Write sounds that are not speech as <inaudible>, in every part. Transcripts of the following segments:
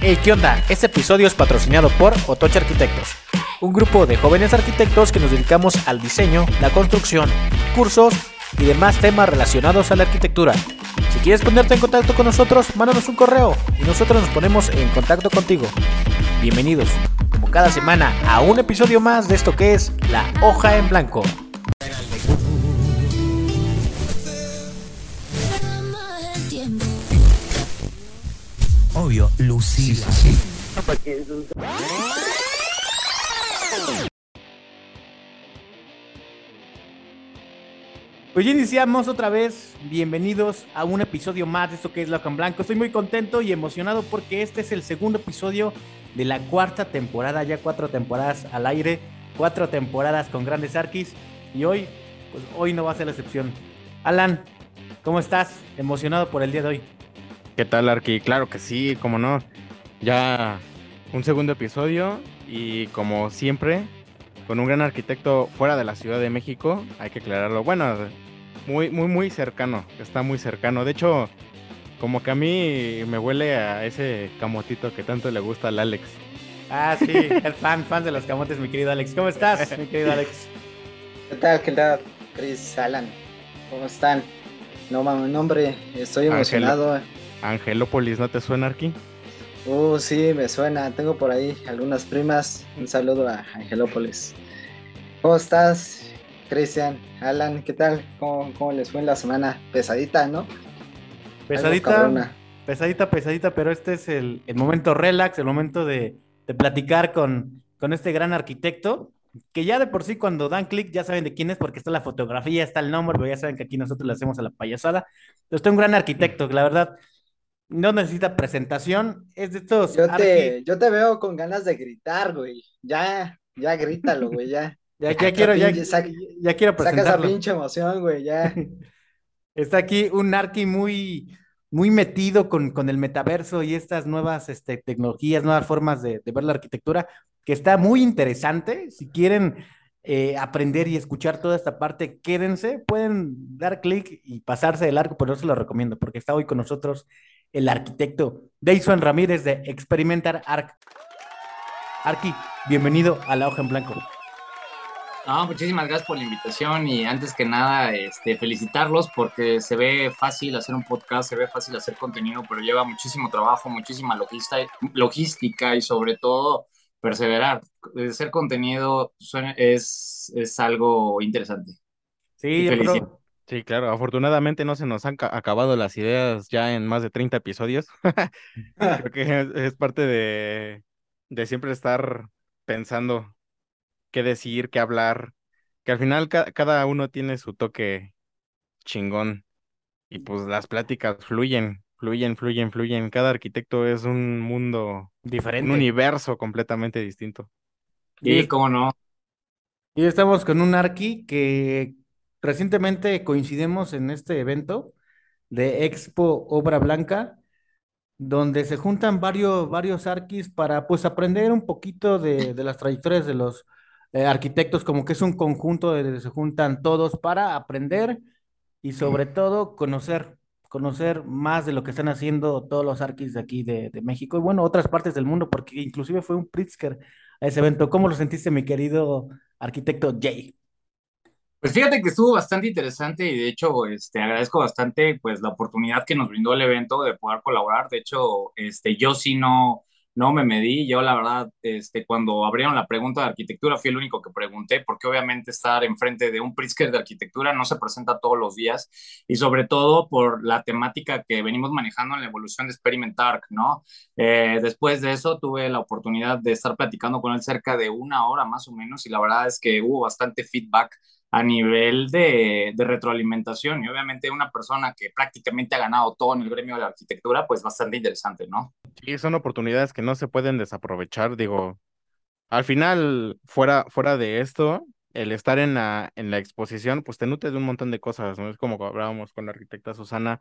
Hey, ¿qué onda? Este episodio es patrocinado por Otoche Arquitectos, un grupo de jóvenes arquitectos que nos dedicamos al diseño, la construcción, cursos y demás temas relacionados a la arquitectura. Si quieres ponerte en contacto con nosotros, mándanos un correo y nosotros nos ponemos en contacto contigo. Bienvenidos, como cada semana, a un episodio más de esto que es La Hoja en Blanco. Obvio, Lucila. Pues ya iniciamos otra vez. Bienvenidos a un episodio más de esto que es en Blanco. Estoy muy contento y emocionado porque este es el segundo episodio de la cuarta temporada. Ya cuatro temporadas al aire, cuatro temporadas con grandes arquis. Y hoy, pues hoy no va a ser la excepción. Alan, ¿cómo estás? Emocionado por el día de hoy. ¿Qué tal, Arqui? Claro que sí, como no. Ya un segundo episodio y como siempre, con un gran arquitecto fuera de la Ciudad de México, hay que aclararlo. Bueno, muy, muy, muy cercano, está muy cercano. De hecho, como que a mí me huele a ese camotito que tanto le gusta al Alex. Ah, sí, <laughs> el fan, fan de los camotes, mi querido Alex. ¿Cómo estás, mi querido Alex? ¿Qué tal? ¿Qué tal? Chris, Alan, ¿cómo están? No mames, hombre, estoy Ángel. Angelópolis, ¿no te suena, Arqui? Uh, sí, me suena. Tengo por ahí algunas primas. Un saludo a Angelópolis. ¿Cómo estás, Cristian? Alan, ¿qué tal? ¿Cómo, cómo les fue en la semana? Pesadita, ¿no? Pesadita, cabrona. pesadita, pesadita, pero este es el, el momento relax, el momento de, de platicar con, con este gran arquitecto, que ya de por sí cuando dan clic ya saben de quién es porque está la fotografía, está el nombre, pero ya saben que aquí nosotros le hacemos a la payasada. Entonces, es un gran arquitecto, la verdad no necesita presentación, es de estos Yo te, yo te veo con ganas de gritar, güey. Ya, ya grítalo, güey, ya. <laughs> Ya, quiero, ya, saca- ya quiero Saca esa presentarlo. pinche emoción, güey, ya. <laughs> Está aquí un Arqui muy, muy metido con, con el metaverso y estas nuevas este, tecnologías, nuevas formas de, de ver la arquitectura, que está muy interesante. Si quieren eh, aprender y escuchar toda esta parte, quédense, pueden dar clic y pasarse del arco, pero no se lo recomiendo porque está hoy con nosotros el arquitecto Deison Ramírez de Experimentar Arc. Arqui, bienvenido a la hoja en blanco. No, muchísimas gracias por la invitación y antes que nada, este, felicitarlos porque se ve fácil hacer un podcast, se ve fácil hacer contenido, pero lleva muchísimo trabajo, muchísima logista- logística y sobre todo perseverar. Hacer contenido suena- es, es algo interesante. Sí, Y pero- felicito. Sí, claro. Afortunadamente no se nos han ca- acabado las ideas ya en más de 30 episodios. <laughs> Creo que es, es parte de, de siempre estar pensando qué decir, qué hablar, que al final ca- cada uno tiene su toque chingón y pues las pláticas fluyen, fluyen, fluyen, fluyen. Cada arquitecto es un mundo, un diferente. universo completamente distinto. Y cómo no. Y estamos con un Arqui que recientemente coincidimos en este evento de Expo Obra Blanca, donde se juntan varios, varios Arquis para pues aprender un poquito de, de las trayectorias de los eh, arquitectos, como que es un conjunto de donde se juntan todos para aprender y sobre todo conocer, conocer más de lo que están haciendo todos los Arquis de aquí de, de México y bueno, otras partes del mundo, porque inclusive fue un Pritzker a ese evento. ¿Cómo lo sentiste, mi querido arquitecto Jay? Pues fíjate que estuvo bastante interesante y de hecho este, agradezco bastante pues la oportunidad que nos brindó el evento de poder colaborar. De hecho, este, yo sí no, no me medí. Yo la verdad, este, cuando abrieron la pregunta de arquitectura fui el único que pregunté porque obviamente estar enfrente de un Pritzker de arquitectura no se presenta todos los días y sobre todo por la temática que venimos manejando en la evolución de Experimentar, ¿no? Eh, después de eso tuve la oportunidad de estar platicando con él cerca de una hora más o menos y la verdad es que hubo bastante feedback a nivel de, de, retroalimentación y obviamente una persona que prácticamente ha ganado todo en el gremio de la arquitectura, pues bastante interesante, ¿no? Sí, son oportunidades que no se pueden desaprovechar, digo, al final, fuera, fuera de esto, el estar en la, en la exposición, pues te nutre de un montón de cosas, ¿no? Es como hablábamos con la arquitecta Susana,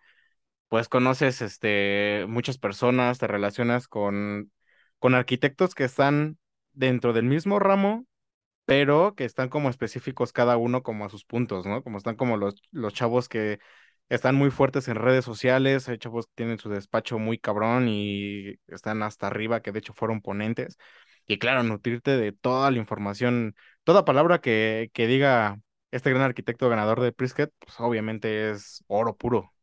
pues conoces este, muchas personas, te relacionas con, con arquitectos que están dentro del mismo ramo, pero que están como específicos cada uno como a sus puntos, ¿no? Como están como los, los chavos que están muy fuertes en redes sociales, de hecho, pues tienen su despacho muy cabrón y están hasta arriba, que de hecho fueron ponentes. Y claro, nutrirte de toda la información, toda palabra que, que diga este gran arquitecto ganador de Pritzker, pues obviamente es oro puro.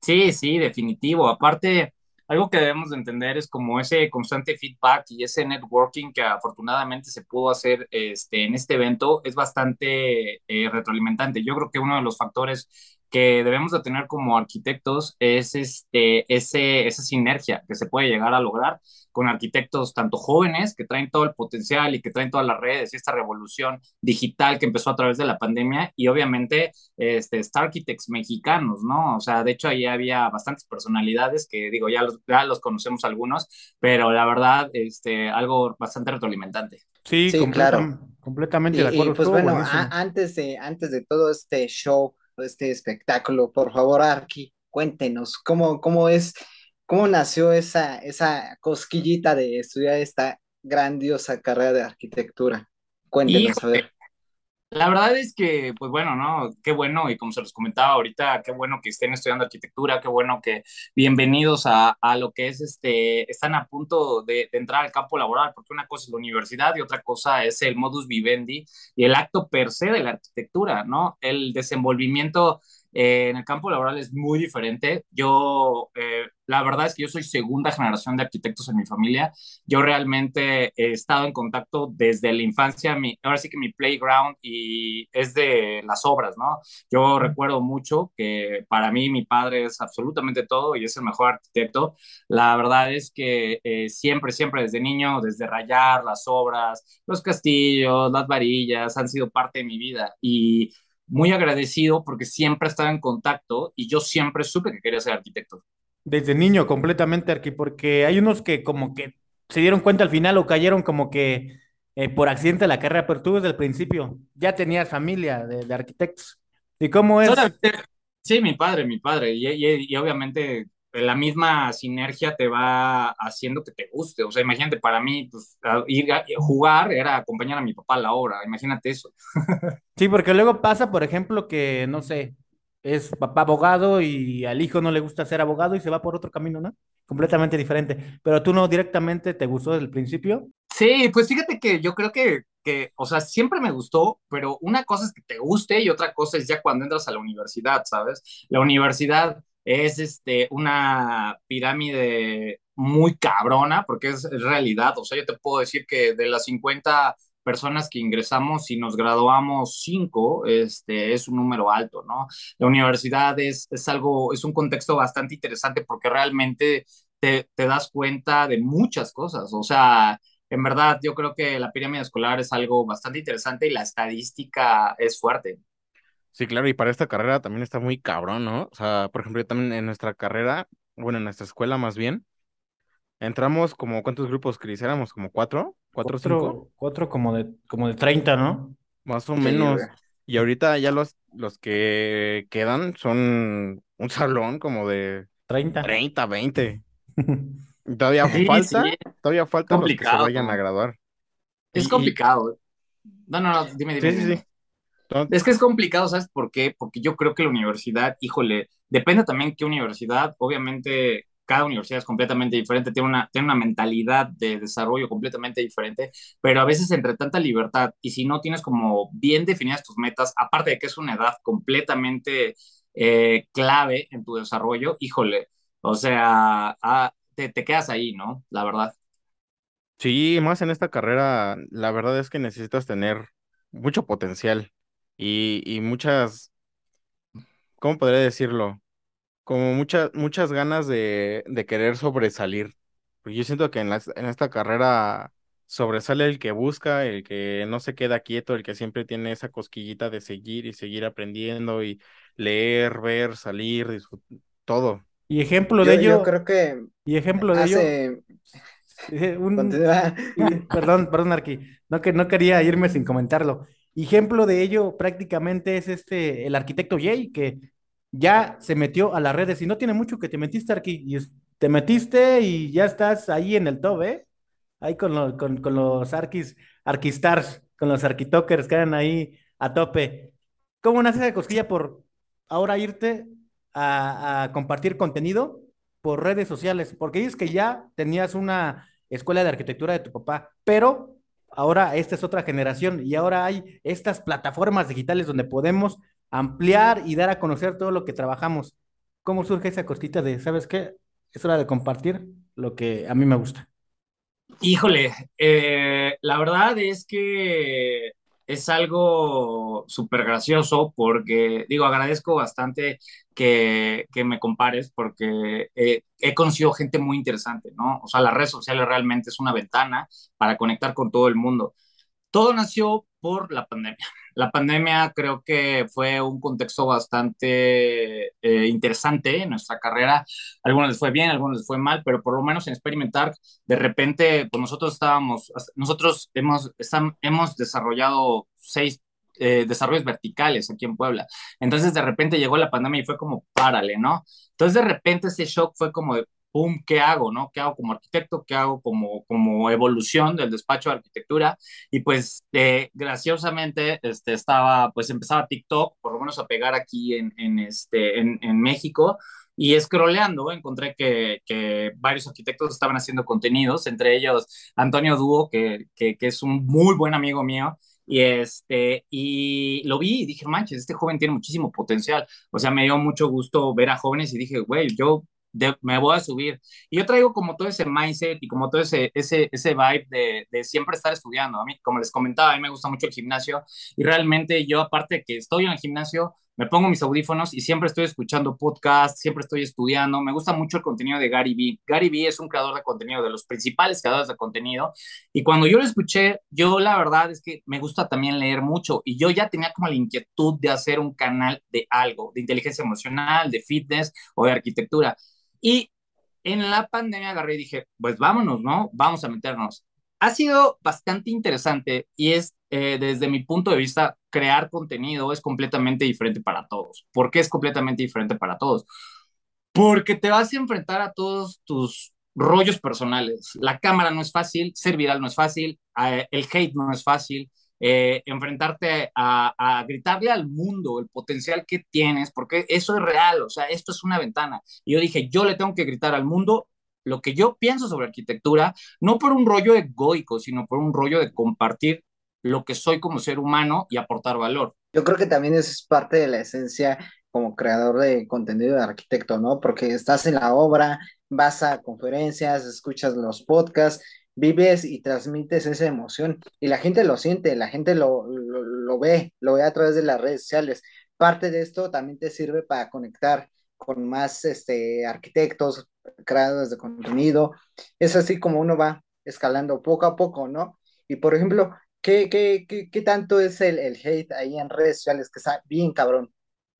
Sí, sí, definitivo. Aparte, algo que debemos de entender es como ese constante feedback y ese networking que afortunadamente se pudo hacer este, en este evento es bastante eh, retroalimentante. Yo creo que uno de los factores que debemos de tener como arquitectos es este, ese, esa sinergia que se puede llegar a lograr con arquitectos tanto jóvenes que traen todo el potencial y que traen todas las redes y esta revolución digital que empezó a través de la pandemia y obviamente este, Star Architects mexicanos, ¿no? O sea, de hecho ahí había bastantes personalidades que digo, ya los, ya los conocemos algunos, pero la verdad, este, algo bastante retroalimentante. Sí, Sí, claro. completamente Y, de acuerdo. y, pues bueno, antes de, antes de todo este show, este espectáculo, por favor, Arki, cuéntenos cómo, cómo es, cómo nació esa, esa cosquillita de estudiar esta grandiosa carrera de arquitectura. Cuéntenos, a ver. La verdad es que, pues bueno, ¿no? Qué bueno, y como se los comentaba ahorita, qué bueno que estén estudiando arquitectura, qué bueno que bienvenidos a, a lo que es este, están a punto de, entrar al campo laboral, porque una cosa es la universidad y otra cosa es el modus vivendi y el acto per se de la arquitectura, ¿no? El desenvolvimiento eh, en el campo laboral es muy diferente. Yo, eh, la verdad es que yo soy segunda generación de arquitectos en mi familia. Yo realmente he estado en contacto desde la infancia. Mi, ahora sí que mi playground y es de las obras, ¿no? Yo recuerdo mucho que para mí mi padre es absolutamente todo y es el mejor arquitecto. La verdad es que eh, siempre, siempre desde niño, desde rayar las obras, los castillos, las varillas, han sido parte de mi vida. Y muy agradecido porque siempre estaba en contacto y yo siempre supe que quería ser arquitecto. Desde niño, completamente arqui, porque hay unos que como que se dieron cuenta al final o cayeron como que eh, por accidente a la carrera, pero tú desde el principio ya tenías familia de, de arquitectos. ¿Y cómo es? Sí, mi padre, mi padre, y, y, y obviamente la misma sinergia te va haciendo que te guste. O sea, imagínate, para mí, pues, ir a jugar era acompañar a mi papá a la obra. Imagínate eso. Sí, porque luego pasa, por ejemplo, que, no sé, es papá abogado y al hijo no le gusta ser abogado y se va por otro camino, ¿no? Completamente diferente. Pero tú no directamente te gustó desde el principio. Sí, pues fíjate que yo creo que, que, o sea, siempre me gustó, pero una cosa es que te guste y otra cosa es ya cuando entras a la universidad, ¿sabes? La universidad es este, una pirámide muy cabrona, porque es, realidad. O sea, yo te puedo decir que de las 50 personas que ingresamos y nos graduamos 5, este, es un número alto, ¿no? La universidad es, es algo, es un contexto bastante interesante porque realmente te, te das cuenta de muchas cosas. O sea, en verdad, yo creo que la pirámide escolar es algo bastante interesante y la estadística es fuerte. Sí, claro, y para esta carrera también está muy cabrón, ¿no? O sea, por ejemplo, también en nuestra carrera, bueno, en nuestra escuela más bien, entramos como, ¿cuántos grupos, Cris? Éramos como cuatro, cuatro, cuatro cinco. Cuatro como de, como de 30, ¿no? Más o sí, menos. Güey. Y ahorita ya los, los que quedan son <laughs> un salón como de 30, 30 20. todavía sí, falta, sí. todavía falta los que se vayan a graduar. Es y, complicado. No, no, no, dime, dime. Sí, dime. sí, sí. Es que es complicado, ¿sabes por qué? Porque yo creo que la universidad, híjole, depende también qué universidad, obviamente cada universidad es completamente diferente, tiene una, tiene una mentalidad de desarrollo completamente diferente, pero a veces entre tanta libertad y si no tienes como bien definidas tus metas, aparte de que es una edad completamente eh, clave en tu desarrollo, híjole, o sea, ah, te, te quedas ahí, ¿no? La verdad. Sí, más en esta carrera, la verdad es que necesitas tener mucho potencial y, y muchas, ¿cómo podría decirlo? Como muchas, muchas ganas de, de querer sobresalir. Porque yo siento que en, la, en esta carrera sobresale el que busca, el que no se queda quieto, el que siempre tiene esa cosquillita de seguir y seguir aprendiendo y leer, ver, salir, disfrutar, todo. Y ejemplo de yo, ello. Yo creo que. Y ejemplo de hace... ello. <laughs> Un... <laughs> perdón, perdón, Arqui. No, que, no quería irme sin comentarlo. Ejemplo de ello prácticamente es este, el arquitecto Jay, que ya se metió a las redes y no tiene mucho que te metiste, Arqui, y te metiste y ya estás ahí en el top, ¿eh? Ahí con, con los arquis, arquistars, con los arquitokers que eran ahí a tope. ¿Cómo nace esa cosquilla por ahora irte a, a compartir contenido por redes sociales, porque dices que ya tenías una escuela de arquitectura de tu papá, pero ahora esta es otra generación y ahora hay estas plataformas digitales donde podemos ampliar y dar a conocer todo lo que trabajamos. ¿Cómo surge esa cosita de, sabes qué? Es hora de compartir lo que a mí me gusta. Híjole, eh, la verdad es que es algo súper gracioso porque, digo, agradezco bastante que, que me compares porque eh, he conocido gente muy interesante, ¿no? O sea, las redes sociales realmente es una ventana para conectar con todo el mundo. Todo nació por la pandemia. La pandemia creo que fue un contexto bastante eh, interesante en nuestra carrera. algunos les fue bien, algunos les fue mal, pero por lo menos en Experimentar, de repente, pues nosotros estábamos, nosotros hemos, hemos desarrollado seis eh, desarrollos verticales aquí en Puebla. Entonces de repente llegó la pandemia y fue como, párale, ¿no? Entonces de repente ese shock fue como de, pum, ¿qué hago, no? ¿Qué hago como arquitecto? ¿Qué hago como, como evolución del despacho de arquitectura? Y pues, eh, graciosamente, este, estaba, pues empezaba TikTok, por lo menos a pegar aquí en, en este, en, en México, y scrolleando encontré que, que, varios arquitectos estaban haciendo contenidos, entre ellos Antonio Dúo, que, que, que, es un muy buen amigo mío, y, este, y lo vi y dije, manches, este joven tiene muchísimo potencial. O sea, me dio mucho gusto ver a jóvenes y dije, güey, yo me voy a subir. Y yo traigo como todo ese mindset y como todo ese, ese, ese vibe de, de, siempre estar estudiando. A mí, como les comentaba, a mí me gusta mucho el gimnasio y realmente yo, aparte de que estoy en el gimnasio, me pongo mis audífonos y siempre estoy escuchando podcasts, siempre estoy estudiando. Me gusta mucho el contenido de Gary Vee. Gary Vee es un creador de contenido, de los principales creadores de contenido. Y cuando yo lo escuché, yo la verdad es que me gusta también leer mucho. Y yo ya tenía como la inquietud de hacer un canal de algo, de inteligencia emocional, de fitness o de arquitectura. Y en la pandemia agarré y dije, pues vámonos, ¿no? Vamos a meternos. Ha sido bastante interesante y es, eh, desde mi punto de vista, crear contenido es completamente diferente para todos. ¿Por qué es completamente diferente para todos? Porque te vas a enfrentar a todos tus rollos personales. La cámara no es fácil, ser viral no es fácil, eh, el hate no es fácil, eh, enfrentarte a, gritarle al mundo el potencial que tienes, porque eso es real, o sea, esto es una ventana. Y yo dije, yo le tengo que gritar al mundo lo que yo pienso sobre arquitectura, no por un rollo egoico, sino por un rollo de compartir lo que soy como ser humano y aportar valor. Yo creo que también es parte de la esencia como creador de contenido de arquitecto, ¿no? Porque estás en la obra, vas a conferencias, escuchas los podcasts vives y transmites esa emoción y la gente lo siente, la gente lo, lo, lo, ve, lo ve a través de las redes sociales. Parte de esto también te sirve para conectar con más este, arquitectos, creadores de contenido. Es así como uno va escalando poco a poco, ¿no? Y por ejemplo, ¿qué, qué, qué, qué tanto es el, el, hate ahí en redes sociales que está bien cabrón?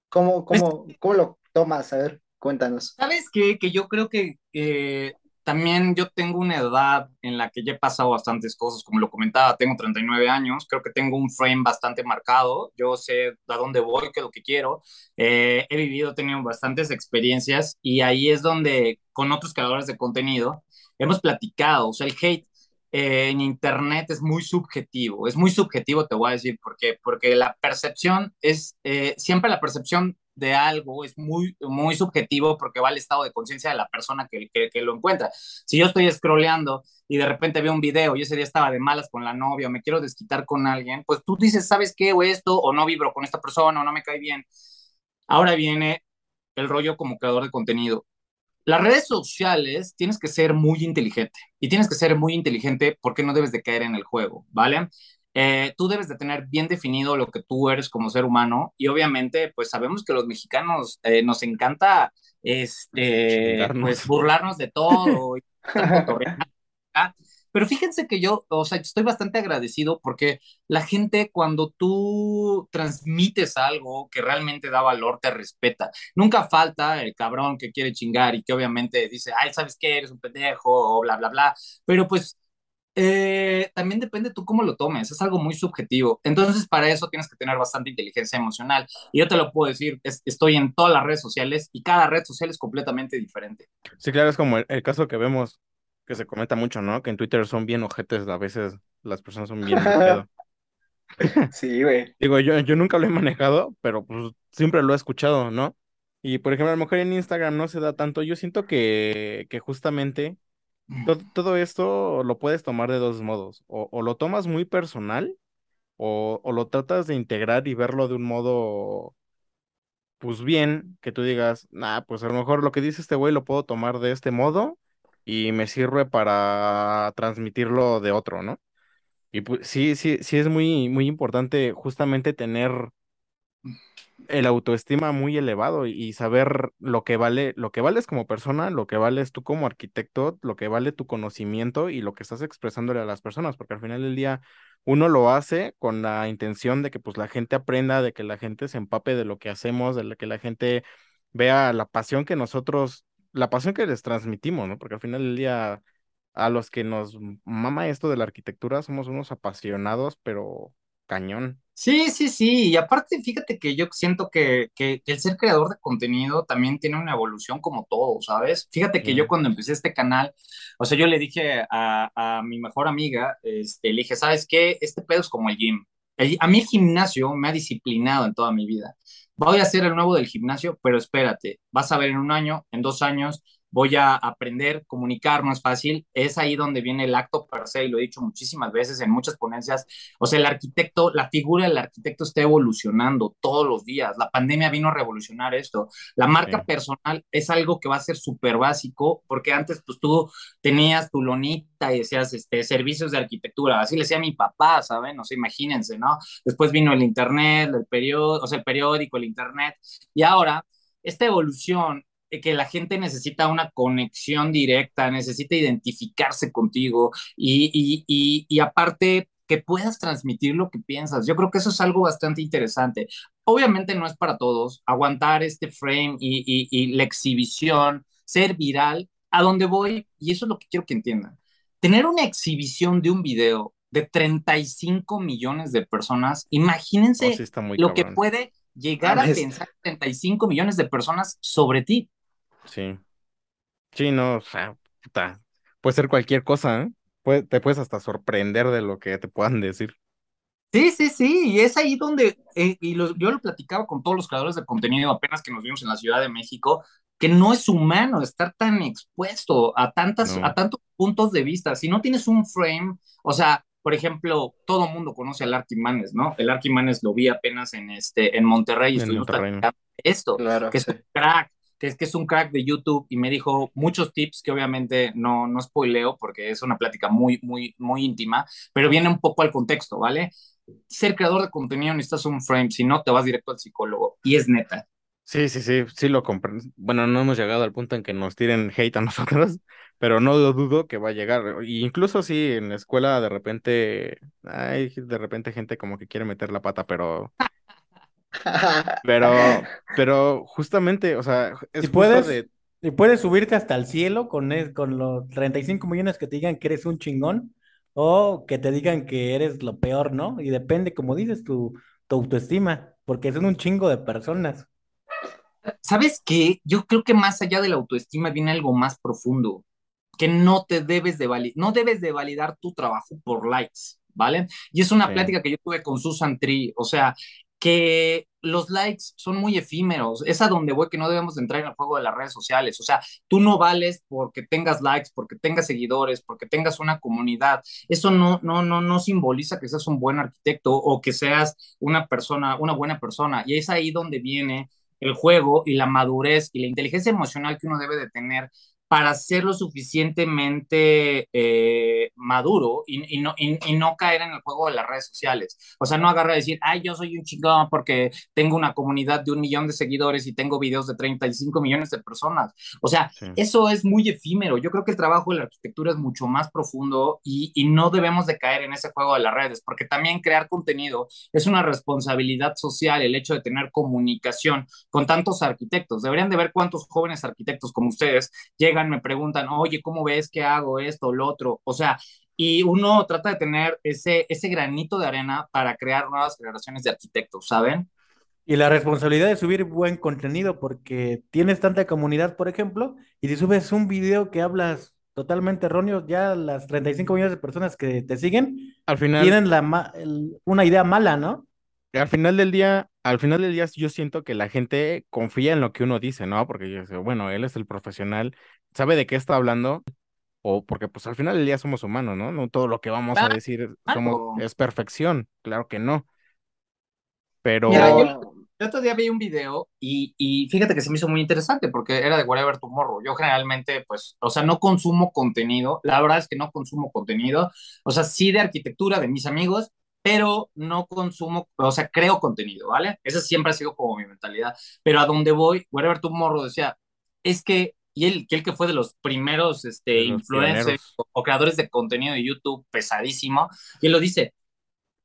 ¿Cómo, cómo, cómo lo tomas? A ver, cuéntanos. ¿Sabes qué? Que yo creo que eh, también yo tengo una edad en la que ya he pasado bastantes cosas, como lo comentaba, tengo 39 años, creo que tengo un frame bastante marcado, yo sé a dónde voy, qué es lo que quiero, eh, he vivido, he tenido bastantes experiencias y ahí es donde con otros creadores de contenido hemos platicado, o sea, el hate eh, en Internet es muy subjetivo, es muy subjetivo, te voy a decir por qué, porque la percepción es, eh, siempre la percepción de algo es muy, muy subjetivo porque va al estado de conciencia de la persona que, que, lo encuentra. Si yo estoy scrolleando y de repente veo un video y ese día estaba de malas con la novia o me quiero desquitar con alguien, pues tú dices, ¿sabes qué? O esto, o no vibro con esta persona, o no me cae bien. Ahora viene el rollo como creador de contenido. Las redes sociales tienes que ser muy inteligente y tienes que ser muy inteligente porque no debes de caer en el juego, ¿vale? Eh, tú debes de tener bien definido lo que tú eres como ser humano y obviamente pues sabemos que los mexicanos eh, nos encanta este pues burlarnos de todo <laughs> pero fíjense que yo, o sea, estoy bastante agradecido porque la gente cuando tú transmites algo que realmente da valor, te respeta. Nunca falta el cabrón que quiere chingar y que obviamente dice, ay, ¿sabes qué? Eres un pendejo o bla, bla, bla. Pero pues eh, también depende tú cómo lo tomes, es algo muy subjetivo. Entonces, para eso tienes que tener bastante inteligencia emocional. Y yo te lo puedo decir, es, estoy en todas las redes sociales y cada red social es completamente diferente. Sí, claro, es como el, el, caso que vemos, que se comenta mucho, ¿no? Que en Twitter son bien ojetes, a veces las personas son bien... <laughs> sí, güey. Digo, yo, yo nunca lo he manejado, pero pues siempre lo he escuchado, ¿no? Y por ejemplo, a lo mejor en Instagram no se da tanto. Yo siento que, que justamente todo, todo esto lo puedes tomar de dos modos. O, o lo tomas muy personal, o, o lo tratas de integrar y verlo de un modo, pues bien, que tú digas, nah, pues a lo mejor lo que dice este güey lo puedo tomar de este modo y me sirve para transmitirlo de otro, ¿no? Y pues sí, sí, sí es muy, muy importante justamente tener el autoestima muy elevado y, saber lo que vale, lo que vales como persona, lo que vales tú como arquitecto, lo que vale tu conocimiento y lo que estás expresándole a las personas, porque al final del día uno lo hace con la intención de que pues la gente aprenda, de que la gente se empape de lo que hacemos, de que la gente vea la pasión que nosotros, la pasión que les transmitimos, ¿no? Porque al final del día a los que nos mama esto de la arquitectura somos unos apasionados, pero cañón. Sí, sí, sí, y aparte fíjate que yo siento que, que, el ser creador de contenido también tiene una evolución como todo, ¿sabes? Fíjate que yo cuando empecé este canal, o sea, yo le dije a, a mi mejor amiga, este, le dije, ¿sabes qué? Este pedo es como el gym. El- a mí el gimnasio me ha disciplinado en toda mi vida. Voy a hacer el nuevo del gimnasio, pero espérate, vas a ver en un año, en dos años, voy a aprender, comunicar es fácil. Es ahí donde viene el acto per se, y lo he dicho muchísimas veces en muchas ponencias o sea, el arquitecto, la figura del arquitecto está evolucionando todos los días. La pandemia vino a revolucionar esto. La marca sí, personal es algo que va a ser súper básico, porque antes pues tú tenías tu lonita y decías este, servicios de arquitectura, así le decía a mi papá, ¿saben? O sea, imagínense, ¿no? Después vino el internet, el periódico, o sea, el periódico, el internet, y ahora esta evolución que la gente necesita una conexión directa, necesita identificarse contigo y, y, y, y aparte que puedas transmitir lo que piensas. Yo creo que eso es algo bastante interesante. Obviamente no es para todos aguantar este frame y, y, y la exhibición, ser viral, a donde voy, y eso es lo que quiero que entiendan. Tener una exhibición de un video de 35 millones de personas, oh, sí imagínense está muy lo que puede llegar a Mames. pensar 35 millones de personas sobre ti. Sí, sí, no, o sea, puta, puede ser cualquier cosa, ¿eh? Puede- te puedes hasta sorprender de lo que te puedan decir. Sí, sí, sí, y es ahí donde, eh, y lo- yo lo platicaba con todos los creadores de contenido apenas que nos vimos en la Ciudad de México, que no es humano estar tan expuesto a tantas, a tantos puntos de vista. Si no tienes un frame, o sea, por ejemplo, todo el mundo conoce al Arquimanes, ¿no? El Arquimanes lo vi apenas en este, en Monterrey y en estuvimos Monterrey, ¿no? platicando de esto, Claro, que es un crack, que es que es un crack de YouTube y me dijo muchos tips que obviamente no, no spoileo porque es una plática muy, muy, muy íntima, pero viene un poco al contexto, ¿vale? ser creador de contenido necesitas un frame, si no te vas directo al psicólogo. Y es neta. Sí, sí, sí, sí lo comprendo. Bueno, no hemos llegado al punto en que nos tiren hate a <laughs> nosotros, pero no lo dudo que va a llegar. Y incluso si en la escuela de repente, hay de repente gente como que quiere meter la pata, pero, <laughs> pero, pero justamente, o sea, es justo puedes, de, si puedes subirte hasta el cielo con, es- con los 35 millones que te digan que eres un chingón o que te digan que eres lo peor, ¿no? Y depende, como dices, tu, tu autoestima, porque son un chingo de personas. ¿Sabes qué? Yo creo que más allá de la autoestima viene algo más profundo, que no te debes de validar, no debes de validar tu trabajo por likes, ¿vale? Y es una sí, plática que yo tuve con Susan Tree, o sea, que los likes son muy efímeros, es a donde voy que no debemos de entrar en el juego de las redes sociales, o sea, tú no vales porque tengas likes, porque tengas seguidores, porque tengas una comunidad, eso no, no, no, no simboliza que seas un buen arquitecto o que seas una persona, una buena persona, y es ahí donde viene el juego y la madurez y la inteligencia emocional que uno debe de tener para ser lo suficientemente eh, maduro y, y, no, y, y, no caer en el juego de las redes sociales. O sea, no agarrar a decir, ay, yo soy un chingón porque tengo una comunidad de un millón de seguidores y tengo videos de 35 millones de personas. O sea, sí. eso es muy efímero. Yo creo que el trabajo de la arquitectura es mucho más profundo y, y no debemos de caer en ese juego de las redes, porque también crear contenido es una responsabilidad social, el hecho de tener comunicación con tantos arquitectos. Deberían de ver cuántos jóvenes arquitectos como ustedes llegan me preguntan, oye, ¿cómo ves que hago esto, lo otro? O sea, y uno trata de tener ese, ese granito de arena para crear nuevas generaciones de arquitectos, ¿saben? Y la responsabilidad de subir buen contenido, porque tienes tanta comunidad, por ejemplo, y si subes un video que hablas totalmente erróneo, ya las 35 millones de personas que te siguen al final, tienen la ma el, una idea mala, ¿no? al final del día, al final del día yo siento que la gente confía en lo que uno dice, ¿no? Porque yo sé, bueno, él es el profesional, sabe de qué está hablando, o porque pues al final del día somos humanos, ¿no? No todo lo que vamos a decir somos, es perfección, claro que no. Pero... yo, otro día vi un video y, y, fíjate que se me hizo muy interesante porque era de Whatever Tomorrow. Yo generalmente, pues, o sea, no consumo contenido. La verdad es que no consumo contenido. O sea, sí de arquitectura de mis amigos, pero no consumo, o sea, creo contenido, ¿vale? Esa siempre ha sido como mi mentalidad. Pero a donde voy, Whatever Tomorrow decía, es que, y él, que, él que fue de los primeros este, influencers o, o, creadores de contenido de YouTube pesadísimo, y él lo dice,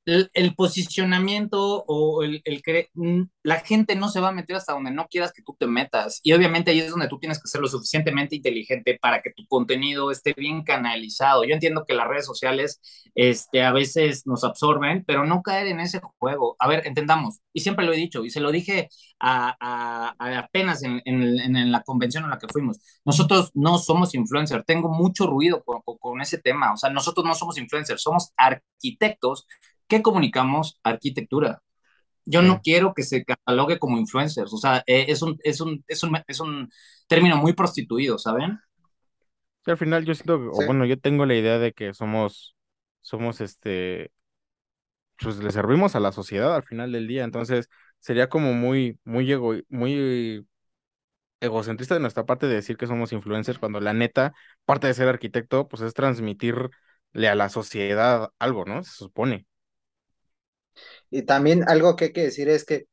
el, posicionamiento o el, el mm, la gente no se va a meter hasta donde no quieras que tú te metas. Y obviamente ahí es donde tú tienes que ser lo suficientemente inteligente para que tu contenido esté bien canalizado. Yo entiendo que las redes sociales este, a veces nos absorben, pero no caer en ese juego. A ver, entendamos, y siempre lo he dicho, y se lo dije a, a, apenas en, en, en, la convención en la que fuimos. Nosotros no somos influencers. Tengo mucho ruido con, con ese tema. O sea, nosotros no somos influencers, somos arquitectos ¿qué comunicamos? Arquitectura. Yo no quiero que se catalogue como influencers, o sea, eh, es, un, es, un, es, un, es un término muy prostituido, ¿saben? Sí, al final yo siento, o bueno, yo tengo la idea de que somos, somos este, pues le servimos a la sociedad al final del día, entonces sería como muy, muy ego, muy egocentrista de nuestra parte de decir que somos influencers cuando la neta, parte de ser arquitecto, pues es transmitirle a la sociedad algo, ¿no? Se supone. Y también algo que hay que decir es que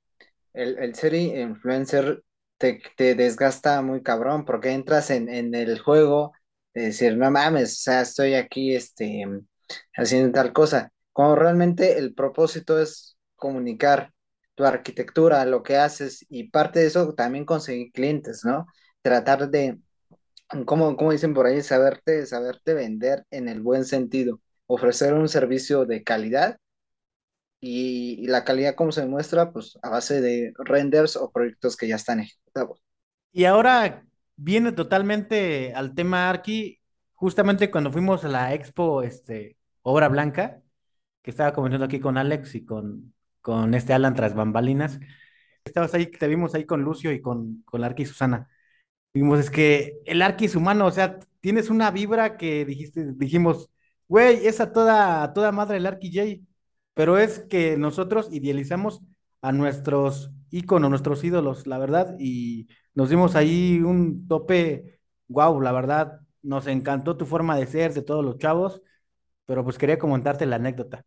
el, el ser influencer te, te, desgasta muy cabrón porque entras en, en el juego de decir, no mames, o sea, estoy aquí este, haciendo tal cosa. Como realmente el propósito es comunicar tu arquitectura, lo que haces y parte de eso también conseguir clientes, ¿no? Tratar de, como, como dicen por ahí, saberte, saberte vender en el buen sentido, ofrecer un servicio de calidad y, la calidad como se muestra, pues a base de renders o proyectos que ya están ejecutados. Y ahora viene totalmente al tema Arqui, justamente cuando fuimos a la expo este, Obra Blanca, que estaba comentando aquí con Alex y con, con este Alan tras bambalinas. Estabas ahí, te vimos ahí con Lucio y con, con Arqui Susana. Dijimos, es que el Arqui es humano, o sea, tienes una vibra que dijiste, dijimos, güey, esa toda, toda madre el Arqui J pero es que nosotros idealizamos a nuestros íconos, nuestros ídolos, la verdad, y nos dimos ahí un tope, wow, la verdad, nos encantó tu forma de ser, de todos los chavos, pero pues quería comentarte la anécdota.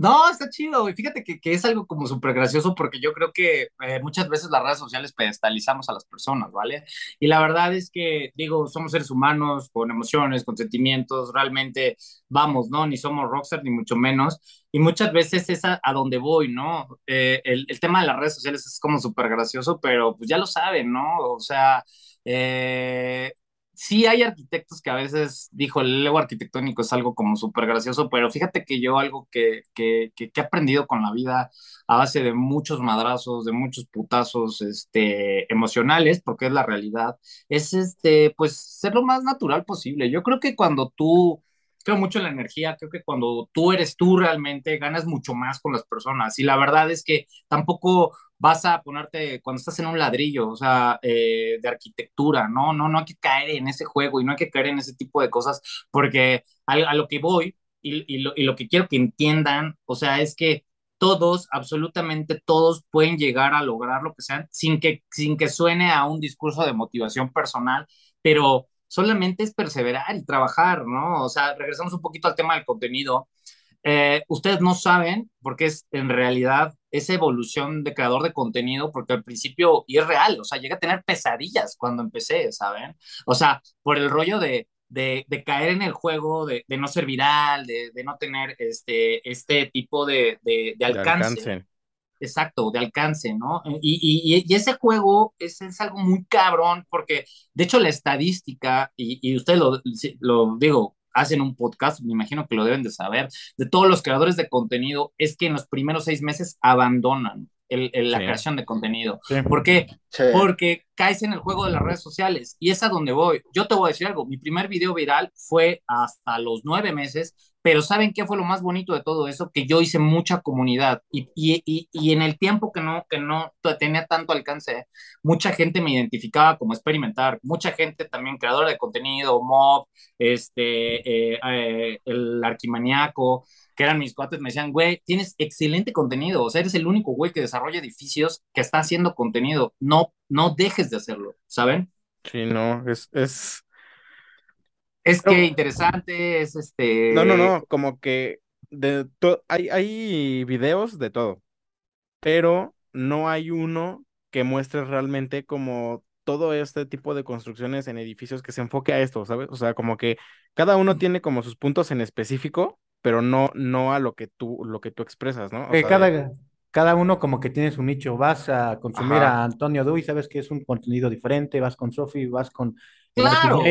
No, está chido, güey. Fíjate que, que, es algo como súper gracioso porque yo creo que eh, muchas veces las redes sociales pedestalizamos a las personas, ¿vale? Y la verdad es que, digo, somos seres humanos con emociones, con sentimientos, realmente vamos, ¿no? Ni somos rockstar, ni mucho menos. Y muchas veces es a, a donde voy, ¿no? Eh, el, el, tema de las redes sociales es como súper gracioso, pero pues ya lo saben, ¿no? O sea, eh, sí hay arquitectos que a veces, dijo, el ego arquitectónico es algo como súper gracioso, pero fíjate que yo algo que, que, que, he aprendido con la vida a base de muchos madrazos, de muchos putazos este, emocionales, porque es la realidad, es este, pues ser lo más natural posible. Yo creo que cuando tú creo mucho en la energía, creo que cuando tú eres tú realmente ganas mucho más con las personas y la verdad es que tampoco vas a ponerte cuando estás en un ladrillo, o sea, eh, de arquitectura, ¿no? No, no hay que caer en ese juego y no hay que caer en ese tipo de cosas, porque a, lo que voy y, lo, y lo que quiero que entiendan, o sea, es que todos, absolutamente todos pueden llegar a lograr lo que sean sin que, sin que suene a un discurso de motivación personal, pero solamente es perseverar y trabajar, ¿no? O sea, regresamos un poquito al tema del contenido. Eh, ustedes no saben, porque es en realidad esa evolución de creador de contenido, porque al principio, y es real, o sea, llegué a tener pesadillas cuando empecé, ¿saben? O sea, por el rollo de, de, de caer en el juego, de, de no ser viral, de, no tener este, este tipo de, de alcance. alcance. Exacto, de alcance, ¿no? Y, y, y ese juego es, es, algo muy cabrón, porque de hecho la estadística, y, y ustedes lo, lo digo, hacen un podcast, me imagino que lo deben de saber, de todos los creadores de contenido, es que en los primeros seis meses abandonan el, el, la sí. creación de contenido. Sí. ¿Por qué? porque caes en el juego de las redes sociales y es a donde voy. Yo te voy a decir algo, mi primer video viral fue hasta los nueve meses, pero ¿saben qué fue lo más bonito de todo eso? Que yo hice mucha comunidad y, y, y, y en el tiempo que no, que no tenía tanto alcance, mucha gente me identificaba como experimentar, mucha gente también creadora de contenido, mob, este, eh, eh, el arquimaniaco, que eran mis cuates, me decían, güey, tienes excelente contenido, o sea, eres el único güey que desarrolla edificios que está haciendo contenido, no, no dejes de hacerlo, ¿saben? Sí, no, es, es... Es que interesante, es este... No, no, no, como que de to... hay, hay videos de todo, pero no hay uno que muestre realmente como todo este tipo de construcciones en edificios que se enfoque a esto, ¿sabes? O sea, como que cada uno tiene como sus puntos en específico pero no, no a lo que tú, lo que tú expresas, ¿no? O sea, cada, cada uno como que tiene su nicho. Vas a consumir a Antonio Du y sabes que es un contenido diferente, vas con Sofi, vas con claro.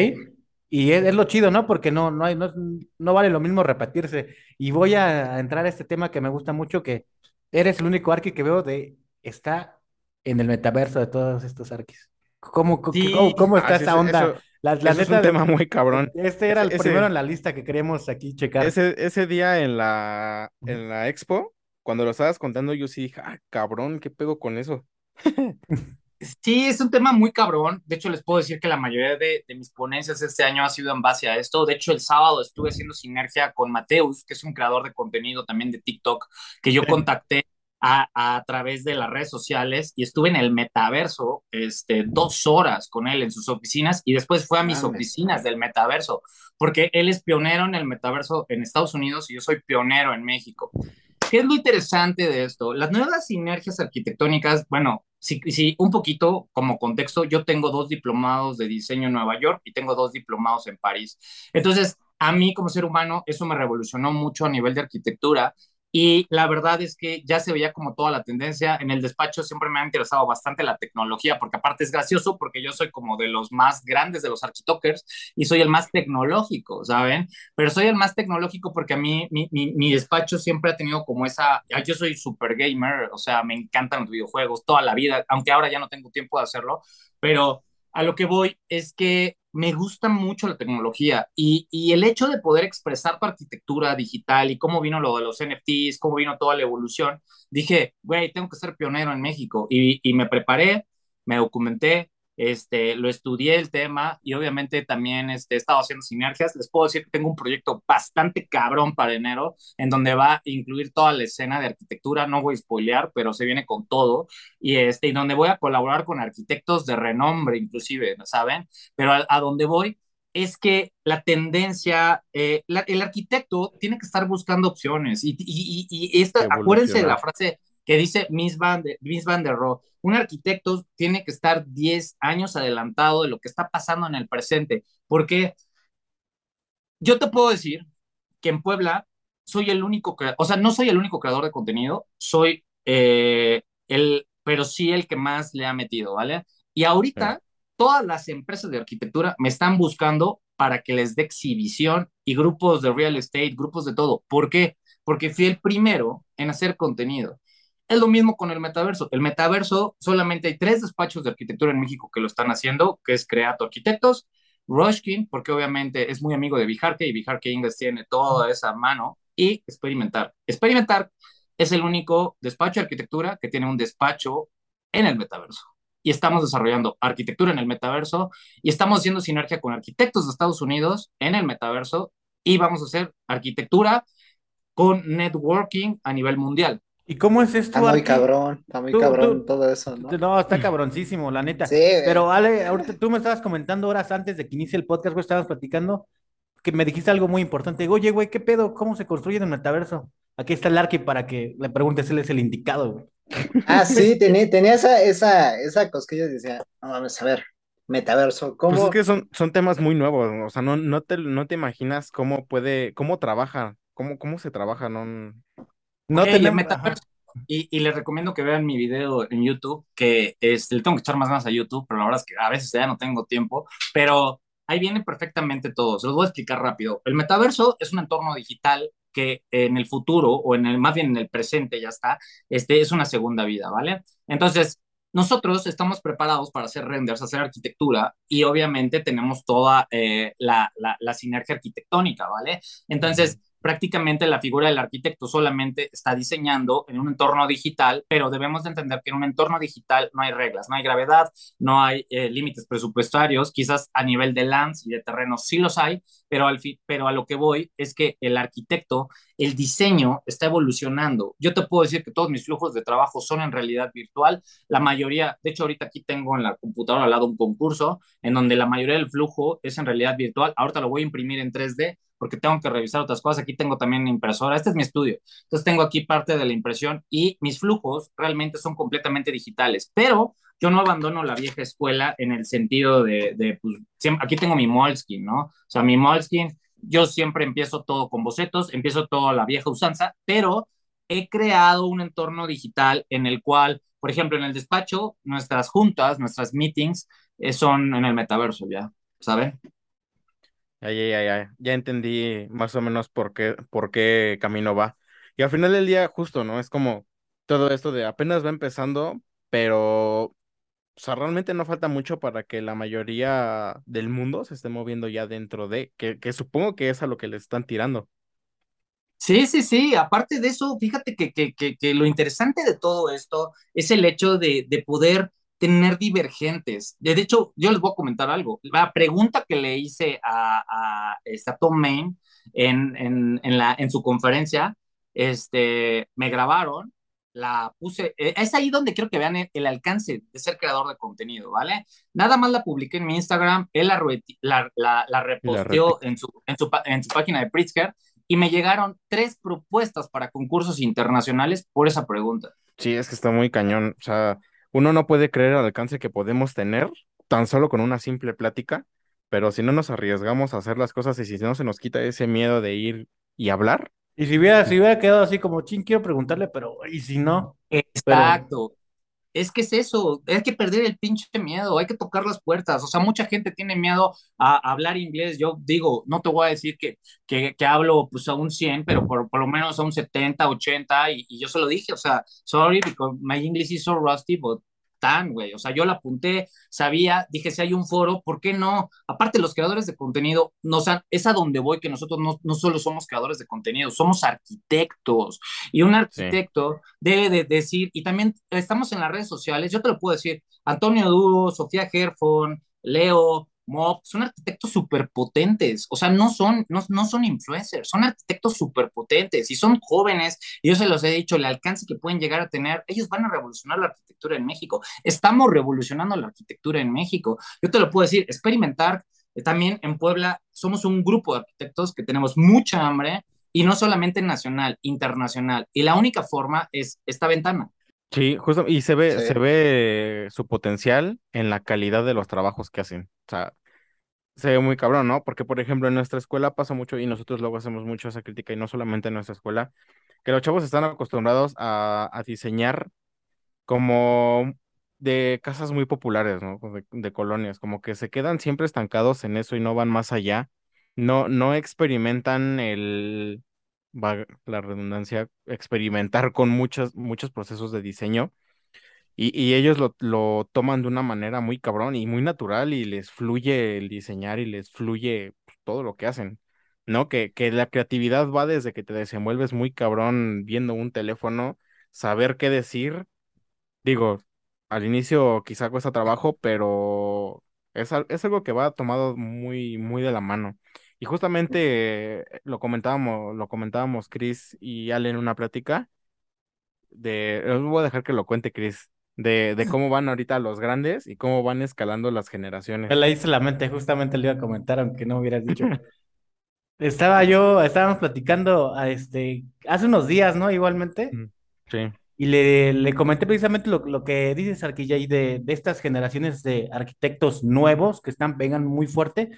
Y es, lo chido, ¿no? Porque no, no, hay, no, no vale lo mismo repetirse. Y voy a entrar a este tema que me gusta mucho, que eres el único arqui que veo de está en el metaverso de todos estos arquis. ¿Cómo, cómo, está ah, esa onda? La, es un tema muy cabrón. Este era el primero en la lista que queríamos aquí checar. Ese, ese día en la, en la expo, cuando lo estabas contando, yo sí dije, ah, cabrón, ¿qué pego con eso? <laughs> Sí, es un tema muy cabrón. De hecho, les puedo decir que la mayoría de, de, mis ponencias este año ha sido en base a esto. De hecho, el sábado estuve haciendo sinergia con Mateus, que es un creador de contenido también de TikTok, que yo contacté a, a, través de las redes sociales y estuve en el metaverso este, dos horas con él en sus oficinas y después fue a mis oficinas del metaverso, porque él es pionero en el metaverso en Estados Unidos y yo soy pionero en México. ¿Qué es lo interesante de esto? Las nuevas sinergias arquitectónicas, bueno, sí, sí, un poquito como contexto, yo tengo dos diplomados de diseño en Nueva York y tengo dos diplomados en París. Entonces, a mí como ser humano, eso me revolucionó mucho a nivel de arquitectura y la verdad es que ya se veía como toda la tendencia. En el despacho siempre me ha interesado bastante la tecnología, porque aparte es gracioso, porque yo soy como de los más grandes de los architectos y soy el más tecnológico, ¿saben? Pero soy el más tecnológico porque a mí mi, mi, mi despacho siempre ha tenido como esa, yo soy super gamer, o sea, me encantan los videojuegos toda la vida, aunque ahora ya no tengo tiempo de hacerlo, pero a lo que voy es que me gusta mucho la tecnología y, y, el hecho de poder expresar tu arquitectura digital y cómo vino lo de los NFTs, cómo vino toda la evolución, dije, güey, tengo que ser pionero en México y, y me preparé, me documenté, este, lo estudié el tema y obviamente también este, he estado haciendo sinergias. Les puedo decir que tengo un proyecto bastante cabrón para enero, en donde va a incluir toda la escena de arquitectura, no voy a spoilear, pero se viene con todo, y, este, y donde voy a colaborar con arquitectos de renombre, inclusive, ¿saben? Pero a, a donde voy es que la tendencia, eh, la, el arquitecto tiene que estar buscando opciones y, y, y, esta, acuérdense de la frase que dice Miss Van, de, Miss Van der Rohe, un arquitecto tiene que estar 10 años adelantado de lo que está pasando en el presente, porque yo te puedo decir que en Puebla soy el único, o sea, no soy el único creador de contenido, soy eh, el, pero sí el que más le ha metido, ¿vale? Y ahorita todas las empresas de arquitectura me están buscando para que les dé exhibición y grupos de real estate, grupos de todo. ¿Por qué? Porque fui el primero en hacer contenido. Es lo mismo con el metaverso. El metaverso solamente hay tres despachos de arquitectura en México que lo están haciendo, que es Creato Arquitectos, Rushkin, porque obviamente es muy amigo de Vijarque y Vijarque Inglés tiene toda esa mano, y Experimentar. Experimentar es el único despacho de arquitectura que tiene un despacho en el metaverso. Y estamos desarrollando arquitectura en el metaverso y estamos haciendo sinergia con arquitectos de Estados Unidos en el metaverso y vamos a hacer arquitectura con networking a nivel mundial. ¿Y cómo es esto? Está muy cabrón, está muy cabrón todo eso, ¿no? No, está cabroncísimo, la neta. Sí, Pero Ale, ahorita tú me estabas comentando horas antes de que inicie el podcast, güey, estabas platicando que me dijiste algo muy importante. Oye, güey, ¿qué pedo? ¿Cómo se construye el metaverso? Aquí está el Arqui para que le preguntes, él es el indicado, güey. <laughs> Ah, sí, <laughs> tenía, tenía esa, esa, esa cosquilla y decía, no, vamos a ver, metaverso, ¿cómo? Pues es que son, son temas muy nuevos, o sea, no, no, te, no te imaginas cómo puede, cómo trabaja, cómo, cómo se trabaja, no... No okay, tenemos... metaverso. Y, y, les recomiendo que vean mi video en YouTube, que es, le tengo que echar más ganas a YouTube, pero la verdad es que a veces ya no tengo tiempo, pero ahí viene perfectamente todo. Se los voy a explicar rápido. El metaverso es un entorno digital que en el futuro, o en el más bien en el presente ya está, este, es una segunda vida, ¿vale? Entonces, nosotros estamos preparados para hacer renders, hacer arquitectura y obviamente tenemos toda eh, la, la, la, sinergia arquitectónica, ¿vale? Entonces, prácticamente la figura del arquitecto solamente está diseñando en un entorno digital, pero debemos de entender que en un entorno digital no hay reglas, no hay gravedad, no hay eh, límites presupuestarios, quizás a nivel de lands y de terrenos sí los hay, pero, al fin, pero a lo que voy es que el arquitecto, el diseño está evolucionando. Yo te puedo decir que todos mis flujos de trabajo son en realidad virtual, la mayoría, de hecho ahorita aquí tengo en la computadora al lado un concurso en donde la mayoría del flujo es en realidad virtual, ahorita lo voy a imprimir en 3D porque tengo que revisar otras cosas. Aquí tengo también impresora. Este es mi estudio. Entonces tengo aquí parte de la impresión y mis flujos realmente son completamente digitales. Pero yo no abandono la vieja escuela en el sentido de, de pues, siempre, aquí tengo mi Moleskine, ¿no? O sea, mi Moleskine, yo siempre empiezo todo con bocetos, empiezo todo la vieja usanza, pero he creado un entorno digital en el cual, por ejemplo, en el despacho, nuestras juntas, nuestras meetings eh, son en el metaverso, ¿ya? ¿Saben? Ya, ya, ya, ya entendí más o menos por qué, por qué camino va. Y al final del día, justo, ¿no? Es como todo esto de apenas va empezando, pero o sea, realmente no falta mucho para que la mayoría del mundo se esté moviendo ya dentro de, que, que supongo que es a lo que le están tirando. Sí, sí, sí. Aparte de eso, fíjate que, que, que, que lo interesante de todo esto es el hecho de, de poder tener divergentes. De hecho, yo les voy a comentar algo. La pregunta que le hice a, a, a Tom Main en, en, en, la, en su conferencia, este, me grabaron, la puse, eh, es ahí donde quiero que vean el, el, alcance de ser creador de contenido, ¿vale? Nada más la publiqué en mi Instagram, él la, la, la, la reposteó en su, en, su, en su página de Pritzker y me llegaron tres propuestas para concursos internacionales por esa pregunta. Sí, es que está muy cañón, o sea uno no puede creer el alcance que podemos tener tan solo con una simple plática, pero si no nos arriesgamos a hacer las cosas y si no se nos quita ese miedo de ir y hablar. Y si hubiera, si hubiera quedado así como, ching, quiero preguntarle, pero ¿y si no? Exacto. Pero... Es que es eso, hay que perder el pinche miedo, hay que tocar las puertas. O sea, mucha gente tiene miedo a, hablar inglés. Yo digo, no te voy a decir que, que, hablo pues a un 100, pero por, por, lo menos a un 70, 80. Y, y, yo se lo dije, o sea, sorry, because my English is so rusty, but tan, güey. O sea, yo la apunté, sabía, dije, si hay un foro, ¿por qué no? Aparte, los creadores de contenido, nos han, es a donde voy, que nosotros no, no solo somos creadores de contenido, somos arquitectos. Y un arquitecto sí. debe de decir, y también estamos en las redes sociales, yo te lo puedo decir, Antonio Duro, Sofía Gerfon, Leo, Mob, son arquitectos súper potentes, o sea, no son, no, no son influencers, son arquitectos súper potentes y son jóvenes, y yo se los he dicho, el alcance que pueden llegar a tener, ellos van a revolucionar la arquitectura en México, estamos revolucionando la arquitectura en México, yo te lo puedo decir, experimentar, eh, también en Puebla somos un grupo de arquitectos que tenemos mucha hambre, y no solamente nacional, internacional, y la única forma es esta ventana. Sí, justo, y se ve, sí. se ve su potencial en la calidad de los trabajos que hacen. O sea, se ve muy cabrón, ¿no? Porque, por ejemplo, en nuestra escuela pasa mucho, y nosotros luego hacemos mucho esa crítica, y no solamente en nuestra escuela, que los chavos están acostumbrados a, a diseñar como de casas muy populares, ¿no? De, de, colonias, como que se quedan siempre estancados en eso y no van más allá. No, no experimentan el, la redundancia, experimentar con muchos, muchos procesos de diseño y, y ellos lo, lo, toman de una manera muy cabrón y muy natural y les fluye el diseñar y les fluye pues, todo lo que hacen, ¿no? Que, que la creatividad va desde que te desenvuelves muy cabrón viendo un teléfono, saber qué decir, digo, al inicio quizá cuesta trabajo, pero es, es algo que va tomado muy, muy de la mano. Y justamente eh, lo comentábamos, lo comentábamos Chris y Ale en una plática de, os voy a dejar que lo cuente Chris, de, de cómo van ahorita los grandes y cómo van escalando las generaciones. La hice la mente, justamente le iba a comentar, aunque no hubieras dicho. <laughs> Estaba yo, estábamos platicando a este, hace unos días, ¿no? Igualmente. Sí. Y le, le comenté precisamente lo, lo que dices, Arquilla, de, de estas generaciones de arquitectos nuevos que están pegando muy fuerte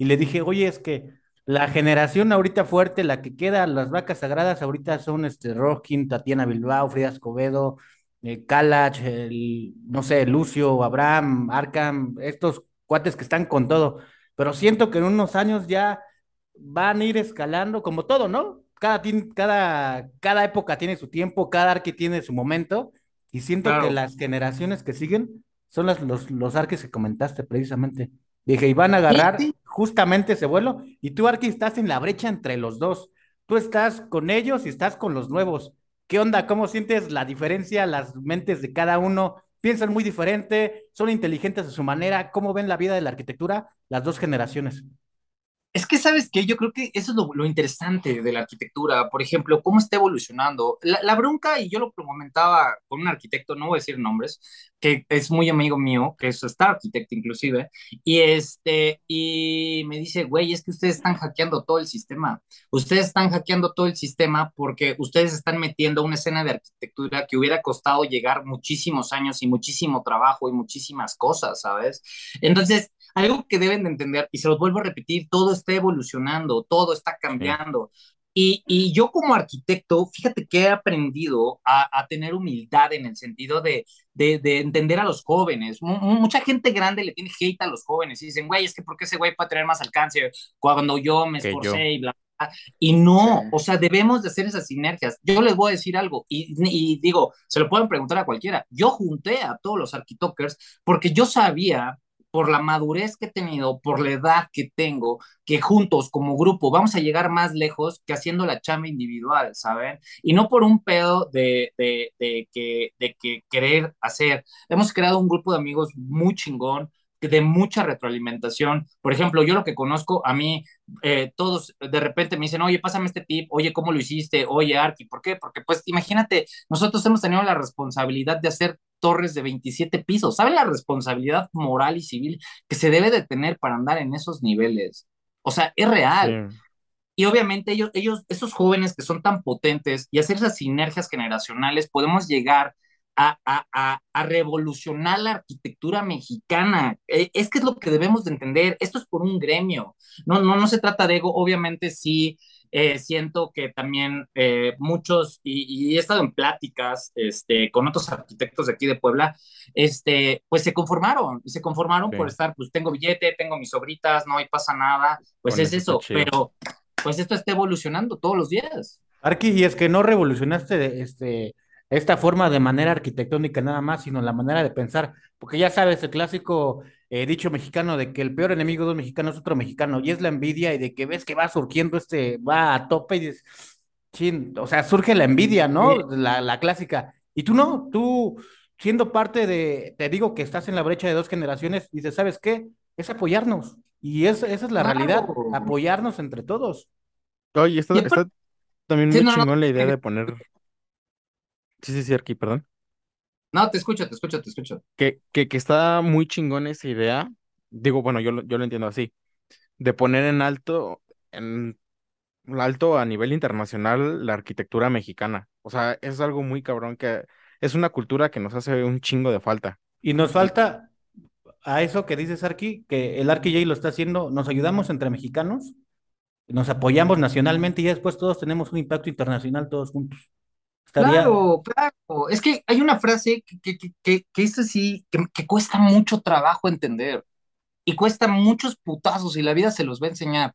y le dije, oye, es que la generación ahorita fuerte, la que queda, las vacas sagradas ahorita son este Rockin, Tatiana Bilbao, Frida Escobedo, eh, Kalach, el, no sé, Lucio, Abraham, Arkham, estos cuates que están con todo. Pero siento que en unos años ya van a ir escalando como todo, ¿no? Cada, cada, cada época tiene su tiempo, cada arque tiene su momento. Y siento que las generaciones que siguen son las, los, los arques que comentaste precisamente. Dije, y van a agarrar justamente ese vuelo. Y tú, Arqui, estás en la brecha entre los dos. Tú estás con ellos y estás con los nuevos. ¿Qué onda? ¿Cómo sientes la diferencia? Las mentes de cada uno piensan muy diferente, son inteligentes a su manera. ¿Cómo ven la vida de la arquitectura las dos generaciones? Es que, ¿sabes qué? Yo creo que eso es lo, interesante de la arquitectura. Por ejemplo, cómo está evolucionando. La, bronca, y yo lo comentaba con un arquitecto, no voy a decir nombres, que es muy amigo mío, que es está arquitecto inclusive, y, este, y me dice, güey, es que ustedes están hackeando todo el sistema. Ustedes están hackeando todo el sistema porque ustedes están metiendo una escena de arquitectura que hubiera costado llegar muchísimos años y muchísimo trabajo y muchísimas cosas, ¿sabes? Entonces, algo que deben de entender, y se los vuelvo a repetir, todo está evolucionando, todo está cambiando. Y, y, yo como arquitecto, fíjate que he aprendido a, a tener humildad en el sentido de, de, de entender a los jóvenes. mucha gente grande le tiene hate a los jóvenes y dicen, güey, es que ¿por qué ese güey puede tener más alcance cuando yo me esforcé y bla, bla? Y no, o sea, debemos de hacer esas sinergias. Yo les voy a decir algo y, y digo, se lo pueden preguntar a cualquiera. Yo junté a todos los arquitectos porque yo sabía por la madurez que he tenido, por la edad que tengo, que juntos como grupo vamos a llegar más lejos que haciendo la chamba individual, ¿saben? Y no por un pedo de, de, que, de que querer hacer. Hemos creado un grupo de amigos muy chingón, de mucha retroalimentación. Por ejemplo, yo lo que conozco, a mí, eh, todos de repente me dicen, oye, pásame este tip, oye, ¿cómo lo hiciste? Oye, Arki, ¿por qué? Porque pues imagínate, nosotros hemos tenido la responsabilidad de hacer torres de 27 pisos. ¿Saben la responsabilidad moral y civil que se debe de tener para andar en esos niveles? O sea, es real. Y obviamente ellos, ellos, esos jóvenes que son tan potentes y hacer esas sinergias generacionales, podemos llegar a, a, a, revolucionar la arquitectura mexicana. E, es que es lo que debemos de entender. Esto es por un gremio. No, no, no se trata de ego. Obviamente sí eh, siento que también eh, muchos, y, he estado en pláticas este, con otros arquitectos de aquí de Puebla, este, pues se conformaron, y se conformaron por estar, pues tengo billete, tengo mis sobritas, no hay pasa nada, pues es eso, pero pues esto está evolucionando todos los días. Arqui, y es que no revolucionaste este, esta forma de manera arquitectónica nada más, sino la manera de pensar, porque ya sabes, el clásico eh, dicho mexicano de que el peor enemigo de un mexicano es otro mexicano, y es la envidia y de que ves que va surgiendo este, va a tope y dices, chin, o sea, surge la envidia, ¿no? La, la clásica. Y tú no, tú siendo parte de, te digo que estás en la brecha de dos generaciones, dices, ¿sabes qué? Es apoyarnos. Y esa es la realidad, apoyarnos entre todos. Oye, está, está también muy chingón la idea de poner. Sí, sí, sí, aquí, perdón. No, te escucho, te escucho, te escucho. Que, que, que está muy chingón esa idea. Digo, bueno, yo, yo lo entiendo así. De poner en alto, en alto a nivel internacional la arquitectura mexicana. O sea, es algo muy cabrón que es una cultura que nos hace un chingo de falta. Y nos falta a eso que dices, Arqui, que el Arqui lo está haciendo, nos ayudamos entre mexicanos, nos apoyamos nacionalmente y después todos tenemos un impacto internacional todos juntos. Claro, claro. Es que hay una frase que, que, que, que es así, que, cuesta mucho trabajo entender y cuesta muchos putazos y la vida se los va a enseñar.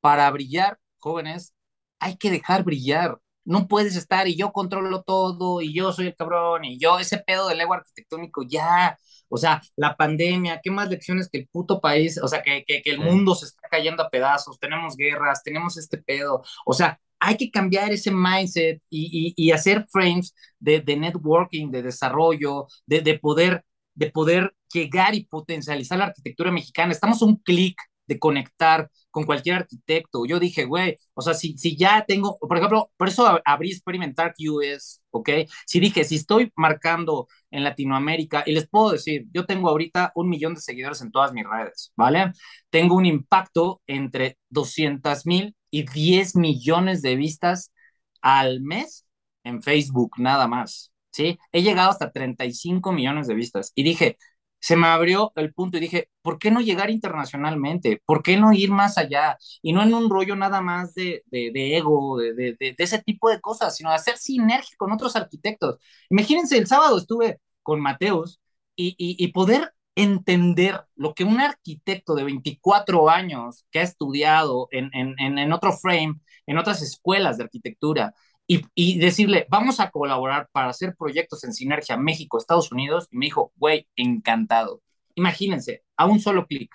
Para brillar, jóvenes, hay que dejar brillar. No puedes estar y yo controlo todo y yo soy el cabrón y yo ese pedo del ego arquitectónico ya. O sea, la pandemia, ¿qué más lecciones que el puto país? O sea, que, que, que el mundo se está cayendo a pedazos, tenemos guerras, tenemos este pedo. O sea, hay que cambiar ese mindset y, y, hacer frames de, de, networking, de desarrollo, de, de, poder, de poder llegar y potencializar la arquitectura mexicana. Estamos un clic de conectar con cualquier arquitecto. Yo dije, güey, o sea, si, si ya tengo, por ejemplo, por eso abrí Experimentar QS, ¿ok? Si dije, si estoy marcando en Latinoamérica, y les puedo decir, yo tengo ahorita un millón de seguidores en todas mis redes, ¿vale? Tengo un impacto entre 200 mil y 10 millones de vistas al mes en Facebook, nada más, ¿sí? He llegado hasta 35 millones de vistas y dije, se me abrió el punto y dije, ¿por qué no llegar internacionalmente? ¿Por qué no ir más allá? Y no en un rollo nada más de, de, de ego, de, de, ese tipo de cosas, sino hacer sinergia con otros arquitectos. Imagínense, el sábado estuve con Mateus y, y, y poder entender lo que un arquitecto de 24 años que ha estudiado en, en, en, otro frame, en otras escuelas de arquitectura, y, decirle, vamos a colaborar para hacer proyectos en sinergia México, Estados Unidos, y me dijo, güey, encantado. Imagínense, a un solo clic.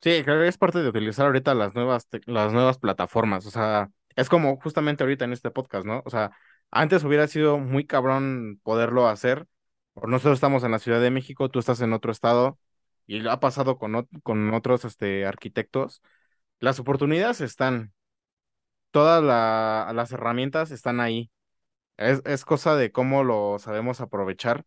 Sí, creo que es parte de utilizar ahorita las nuevas, las nuevas plataformas. O sea, es como justamente ahorita en este podcast, ¿no? O sea, antes hubiera sido muy cabrón poderlo hacer. Nosotros estamos en la Ciudad de México, tú estás en otro estado y lo ha pasado con, con otros este, arquitectos. Las oportunidades están, todas las herramientas están ahí. Es, es cosa de cómo lo sabemos aprovechar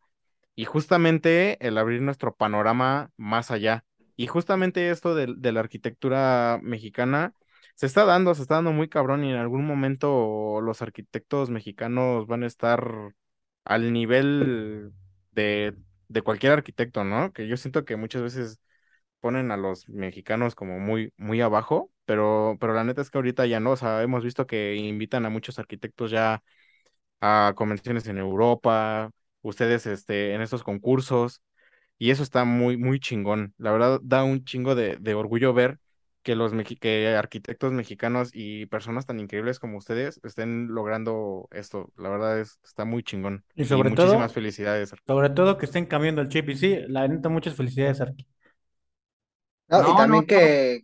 y justamente el abrir nuestro panorama más allá. Y justamente esto de, de, la arquitectura mexicana se está dando, se está dando muy cabrón y en algún momento los arquitectos mexicanos van a estar al nivel de, de cualquier arquitecto, ¿no? Que yo siento que muchas veces ponen a los mexicanos como muy, muy abajo, pero, pero la neta es que ahorita ya no, o sea, hemos visto que invitan a muchos arquitectos ya a convenciones en Europa, ustedes este, en estos concursos, y eso está muy, muy chingón. La verdad, da un chingo de, de orgullo ver que los que arquitectos mexicanos y personas tan increíbles como ustedes estén logrando esto. La verdad es está muy chingón. Y sobre todo, muchísimas felicidades. Sobre todo que estén cambiando el chip y sí, la neta muchas felicidades, Arqui. No, y también que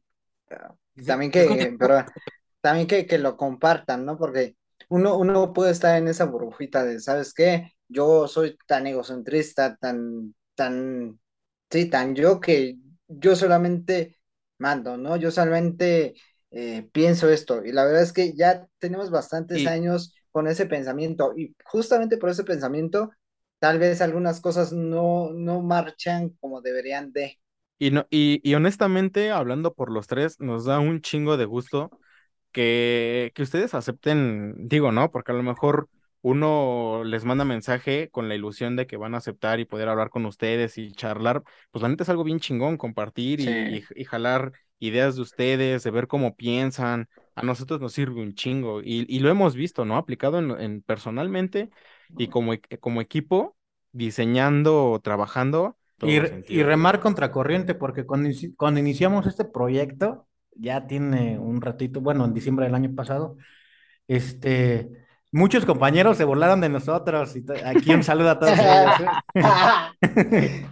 también que pero, también que, que lo compartan, ¿no? Porque uno, uno puede estar en esa burbujita de, ¿sabes qué? Yo soy tan egocentrista, tan, tan, sí, tan yo que yo solamente mando, ¿no? Yo solamente eh, pienso esto. Y la verdad es que ya tenemos bastantes años con ese pensamiento. Y justamente por ese pensamiento, tal vez algunas cosas no, no marchan como deberían de. Y, no, y, y honestamente, hablando por los tres, nos da un chingo de gusto que, que ustedes acepten, digo, ¿no? Porque a lo mejor uno les manda mensaje con la ilusión de que van a aceptar y poder hablar con ustedes y charlar, pues la neta es algo bien chingón, compartir y, y, jalar ideas de ustedes, de ver cómo piensan. A nosotros nos sirve un chingo y, y lo hemos visto, ¿no? Aplicado en, en personalmente y como, como equipo, diseñando, trabajando. Y, y, remar contracorriente, porque cuando, cuando iniciamos este proyecto, ya tiene un ratito, bueno, en diciembre del año pasado, este, muchos compañeros se burlaron de nosotros. Y aquí un saludo a todos ¿eh? <laughs>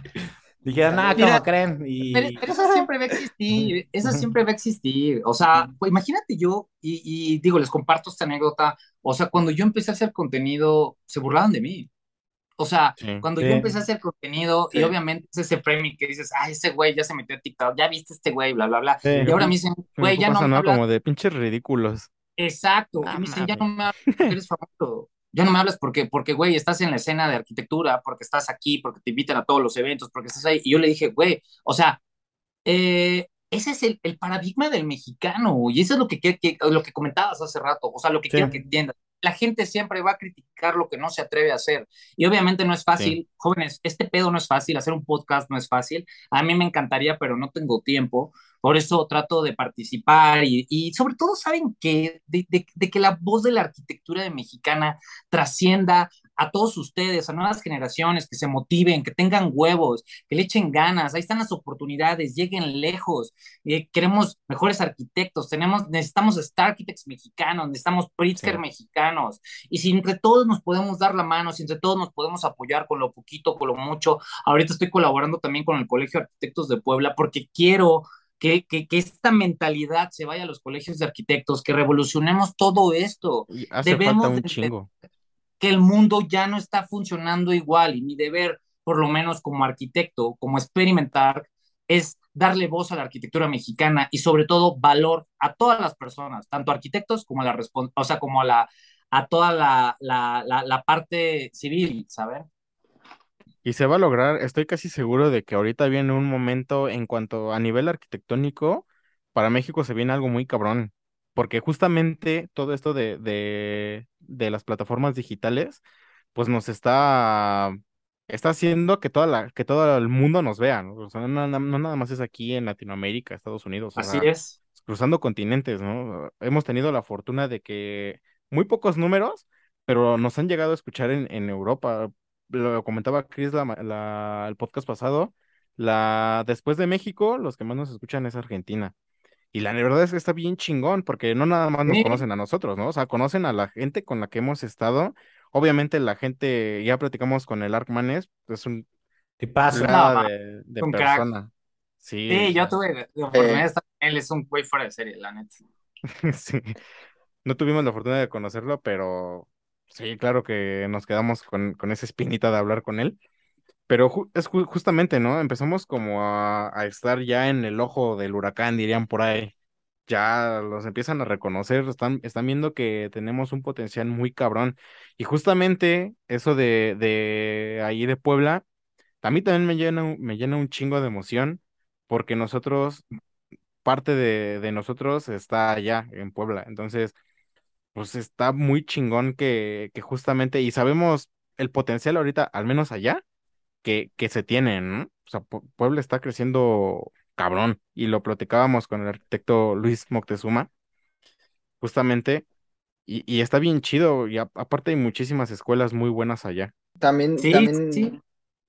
Dijeron, ah, ¿cómo creen? Y... Pero, eso siempre va a existir, eso siempre va a existir. O sea, pues, imagínate yo, y, y, digo, les comparto esta anécdota, o sea, cuando yo empecé a hacer contenido, se burlaron de mí. O sea, cuando yo empecé a hacer contenido, y obviamente es ese premio que dices, ah, ese güey ya se metió a TikTok, ya viste este güey, bla, bla, bla. Y ahora me dicen, güey, ya no. Me como de pinches ridículos. Exacto. y me dicen, ya no me hablas, <laughs> eres famoso. Ya no me hablas porque, porque, güey, estás en la escena de arquitectura, porque estás aquí, porque te invitan a todos los eventos, porque estás ahí. Y yo le dije, güey, o sea, eh, ese es el, el, paradigma del mexicano, y eso es lo que, que, lo que comentabas hace rato, o sea, lo que quiero que entiendas la gente siempre va a criticar lo que no se atreve a hacer. Y obviamente no es fácil, jóvenes, este pedo no es fácil, hacer un podcast no es fácil. A mí me encantaría, pero no tengo tiempo. Por eso trato de participar y, sobre todo saben que de, de, que la voz de la arquitectura mexicana trascienda a todos ustedes, a nuevas generaciones, que se motiven, que tengan huevos, que le echen ganas, ahí están las oportunidades, lleguen lejos, eh, queremos mejores arquitectos, tenemos, necesitamos Star Architects mexicanos, necesitamos Pritzker mexicanos, y si entre todos nos podemos dar la mano, si entre todos nos podemos apoyar con lo poquito, con lo mucho, ahorita estoy colaborando también con el Colegio de Arquitectos de Puebla porque quiero que, que, que, esta mentalidad se vaya a los colegios de arquitectos, que revolucionemos todo esto. hace Debemos falta un chingo que el mundo ya no está funcionando igual y mi deber, por lo menos como arquitecto, como experimentar, es darle voz a la arquitectura mexicana y sobre todo valor a todas las personas, tanto arquitectos como a la o sea, como a la a toda la, la, la, la parte civil, ¿saben? Y se va a lograr, estoy casi seguro de que ahorita viene un momento en cuanto a nivel arquitectónico, para México se viene algo muy cabrón porque justamente todo esto de, de, de, las plataformas digitales, pues nos está, está haciendo que, toda la, que todo el mundo nos vea, ¿no? O sea, no, nada más es aquí en Latinoamérica, Estados Unidos. Así es. Cruzando continentes, ¿no? Hemos tenido la fortuna de que muy pocos números, pero nos han llegado a escuchar en, en Europa. Lo comentaba Chris la, la, el podcast pasado. La, después de México, los que más nos escuchan es Argentina. Y la verdad es que está bien chingón, porque no nada más nos conocen a nosotros, ¿no? O sea, conocen a la gente con la que hemos estado. Obviamente la gente, ya platicamos con el Arkmanes, es un No, de, de un crack. persona. Sí, Sí, yo tuve la oportunidad de estar con él, es un güey fuera de serie, la neta. <laughs> sí. No tuvimos la fortuna de conocerlo, pero sí, claro que nos quedamos con, con esa espinita de hablar con él. Pero ju- es ju- justamente, ¿no? Empezamos como a, a estar ya en el ojo del huracán, dirían por ahí. Ya los empiezan a reconocer, están, están viendo que tenemos un potencial muy cabrón. Y justamente eso de, de ahí de Puebla, a mí también me llena, me llena un chingo de emoción, porque nosotros, parte de, de nosotros está allá en Puebla. Entonces, pues está muy chingón que, que justamente, y sabemos el potencial ahorita, al menos allá que, que se tienen, ¿no? O sea, Pue- Puebla está creciendo cabrón y lo platicábamos con el arquitecto Luis Moctezuma, justamente, y, y está bien chido y a- aparte hay muchísimas escuelas muy buenas allá. También, Sí, también, sí.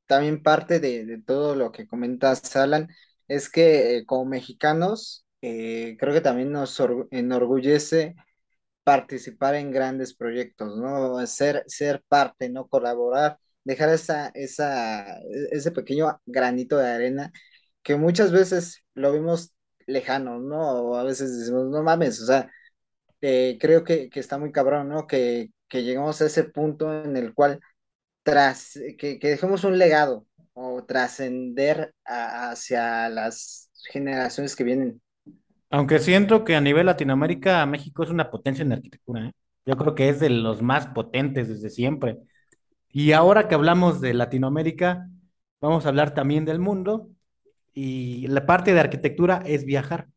también parte de, de todo lo que comentas, Alan, es que eh, como mexicanos, eh, creo que también nos or- enorgullece participar en grandes proyectos, ¿no? Ser, ser parte, ¿no? Colaborar, dejar esa, esa, e- ese pequeño granito de arena que muchas veces lo vemos lejano, ¿no? O a veces decimos, no mames, o sea, eh, creo que, que está muy cabrón, ¿no? Que, que llegamos a ese punto en el cual tras, que, que dejemos un legado o trascender hacia las generaciones que vienen. Aunque siento que a nivel Latinoamérica, México es una potencia en arquitectura, ¿eh? Yo creo que es de los más potentes desde siempre. Y ahora que hablamos de Latinoamérica, vamos a hablar también del mundo. Y la parte de arquitectura es viajar.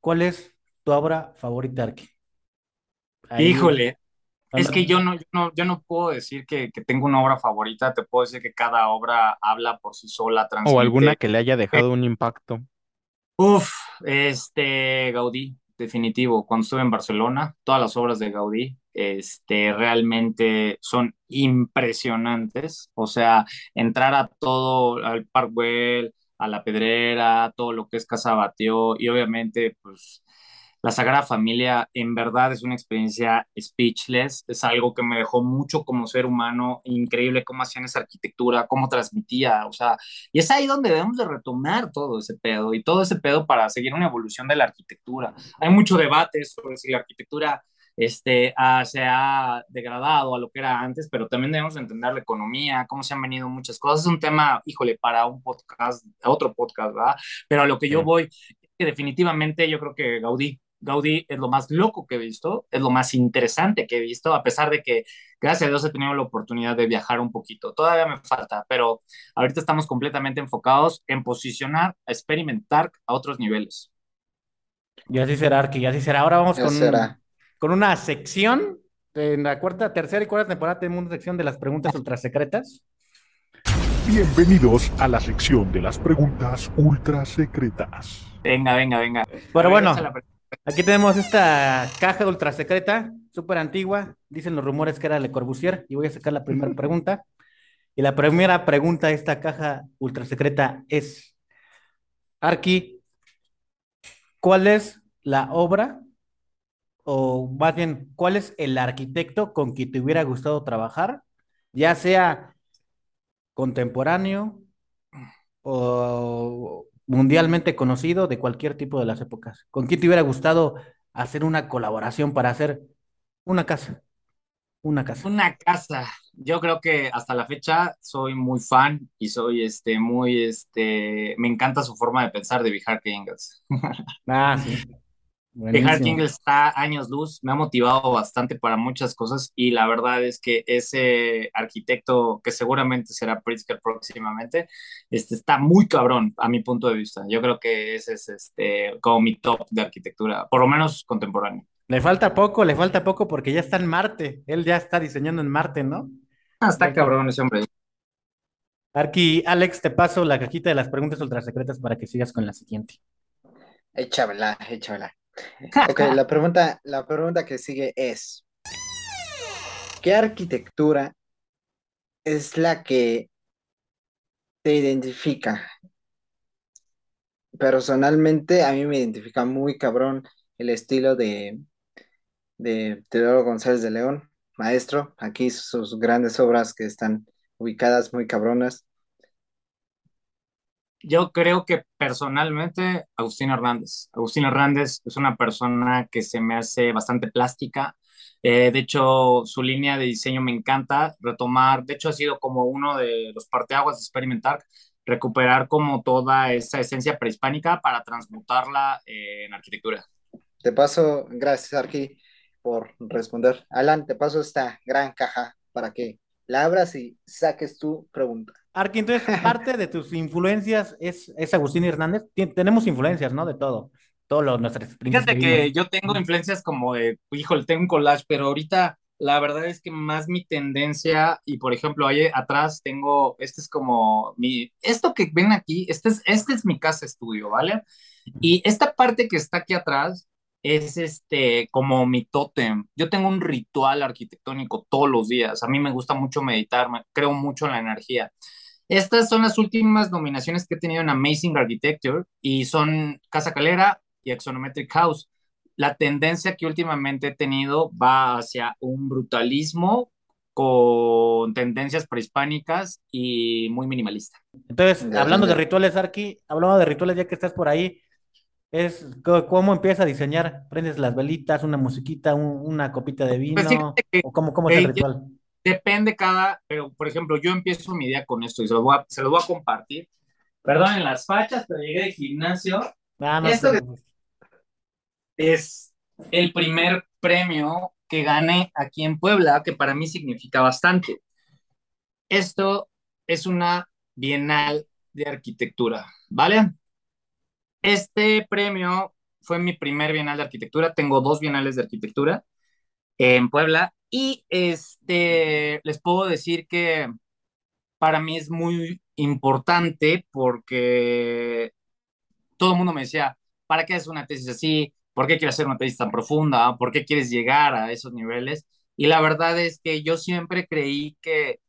¿Cuál es tu obra favorita, Arqui? Ahí, Híjole, es que yo no, yo no, yo no puedo decir que, que tengo una obra favorita, te puedo decir que cada obra habla por sí sola, O alguna transmite. que le haya dejado un impacto. Uf, este Gaudí, definitivo. Cuando estuve en Barcelona, todas las obras de Gaudí, este, realmente son impresionantes. O sea, entrar a todo, al Parc Güell, a la Pedrera, todo lo que es Casa y obviamente, pues, la Sagrada Familia en verdad es una experiencia speechless, es algo que me dejó mucho como ser humano, increíble cómo hacían esa arquitectura, cómo transmitía, o sea, y es ahí donde debemos de retomar todo ese pedo y todo ese pedo para seguir una evolución de la arquitectura. Hay mucho debate sobre si la arquitectura este, ah, se ha degradado a lo que era antes, pero también debemos entender la economía, cómo se han venido muchas cosas. Es un tema, híjole, para un podcast, otro podcast, ¿verdad? Pero a lo que yo voy, que definitivamente yo creo que Gaudí, Gaudí es lo más loco que he visto, es lo más interesante que he visto, a pesar de que, gracias a Dios, he tenido la oportunidad de viajar un poquito. Todavía me falta, pero ahorita estamos completamente enfocados en posicionar, a experimentar a otros niveles. Y así será, Arqui, y así será. Ahora vamos con, será. con una sección. En la cuarta, tercera y cuarta temporada tenemos una sección de las preguntas ultra secretas. Bienvenidos a la sección de las preguntas ultra secretas. Venga, venga, venga. Pero bueno, échala, aquí tenemos esta caja ultra secreta, súper antigua. Dicen los rumores que era Le Corbusier. Y voy a sacar la primera pregunta. Y la primera pregunta de esta caja ultra secreta es: Arqui, ¿cuál es la obra? O más bien, ¿cuál es el arquitecto con quien te hubiera gustado trabajar? Ya sea contemporáneo o mundialmente conocido de cualquier tipo de las épocas. ¿Con quién te hubiera gustado hacer una colaboración para hacer una casa? Una casa. Una casa. Yo creo que hasta la fecha soy muy fan y soy este muy este me encanta su forma de pensar de Bihar Ingles. <laughs> Ah, sí. Buenísimo. Ingles está años luz, me ha motivado bastante para muchas cosas y la verdad es que ese arquitecto que seguramente será Pritzker próximamente, este está muy cabrón a mi punto de vista. Yo creo que ese es este como mi top de arquitectura, por lo menos contemporáneo. Le falta poco, le falta poco porque ya está en Marte. Él ya está diseñando en Marte, ¿no? Ah, está cabrón ese hombre. Arqui, Alex, te paso la cajita de las preguntas ultrasecretas para que sigas con la siguiente. Échamela, échamela. Ok, <laughs> la pregunta, la pregunta que sigue es, ¿qué arquitectura es la que te identifica? personalmente a mí me identifica muy cabrón el estilo de, de Teodoro González de León, maestro. Aquí sus grandes obras que están ubicadas muy cabronas. Yo creo que personalmente Agustín Hernández. Agustín Hernández es una persona que se me hace bastante plástica. Eh, de hecho, su línea de diseño me encanta retomar. De hecho, ha sido como uno de los parteaguas de experimentar, recuperar como toda esa esencia prehispánica para transmutarla eh, en arquitectura. Te paso, gracias Arqui por responder. Alan, te paso esta gran caja para que la abras y saques tu pregunta. Arqui, entonces <laughs> parte de tus influencias es, es Agustín Hernández. Tien- tenemos influencias, ¿no? De todo. Todos los nuestros Fíjate que yo tengo influencias como de, híjole, tengo un collage, pero ahorita la verdad es que más mi tendencia, y por ejemplo, ahí atrás tengo, este es como mi, esto que ven aquí, este es, este es mi casa estudio, ¿vale? Y esta parte que está aquí atrás es este, como mi tótem. Yo tengo un ritual arquitectónico todos los días. A mí me gusta mucho meditar, me, creo mucho en la energía. Estas son las últimas nominaciones que he tenido en Amazing Architecture y son Casa Calera y Axonometric House. La tendencia que últimamente he tenido va hacia un brutalismo con tendencias prehispánicas y muy minimalista. Entonces, hablando de rituales, Arqui, hablando de rituales, ya que estás por ahí, es cómo empieza a diseñar. Prendes las velitas, una musiquita, un- una copita de Pues vino, fíjate que o cómo, cómo es el ritual. Depende cada, pero por ejemplo, yo empiezo mi día con esto y se lo voy a, se lo voy a compartir. Perdonen las fachas, pero llegué de gimnasio. Ah, no Esto es el primer premio que gané aquí en Puebla, que para mí significa bastante. Esto es una Bienal de Arquitectura, ¿vale? Este premio fue mi primer Bienal de Arquitectura. Tengo dos Bienales de Arquitectura en Puebla y este les puedo decir que para mí es muy importante porque todo el mundo me decía, ¿para qué haces una tesis así? ¿Por qué quieres hacer una tesis tan profunda? ¿Por qué quieres llegar a esos niveles? Y la verdad es que yo siempre creí que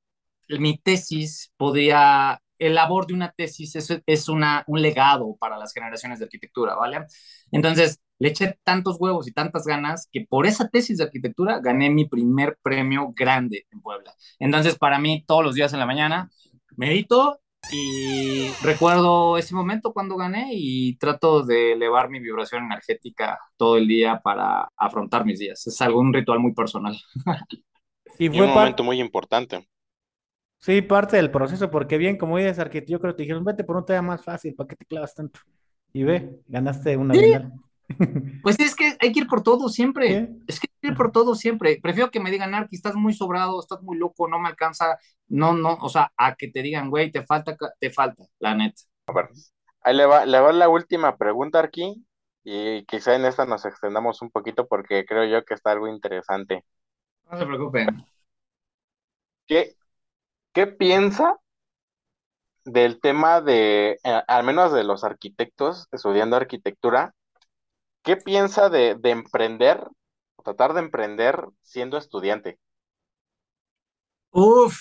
mi tesis podía, el labor de una tesis es, es una, un legado para las generaciones de arquitectura, ¿vale? Entonces, le eché tantos huevos y tantas ganas que por esa tesis de arquitectura gané mi primer premio grande en Puebla. Entonces, para mí, todos los días en la mañana, medito y recuerdo ese momento cuando gané y trato de elevar mi vibración energética todo el día para afrontar mis días. Es algo, un ritual muy personal. <laughs> Y Y fue un momento muy importante. sí, parte del proceso, porque bien, como dices, arquitecto, yo creo que te dijeron, vete por un tema más fácil, ¿para qué te clavas tanto? Y ve, ganaste una Sí. bienal. <laughs> Pues es que hay que ir por todo siempre. Es que hay que ir por todo siempre. Prefiero que me digan, Arki, estás muy sobrado, estás muy loco, no me alcanza. No, no, o sea, a que te digan, güey, te falta, te falta, la neta. Ahí le va, le va la última pregunta aquí y quizá en esta nos extendamos un poquito porque creo yo que está algo interesante. No se preocupen. ¿Qué, qué piensa del tema de, eh, al menos de los arquitectos estudiando arquitectura, qué piensa de, de emprender, tratar de emprender siendo estudiante? Uf,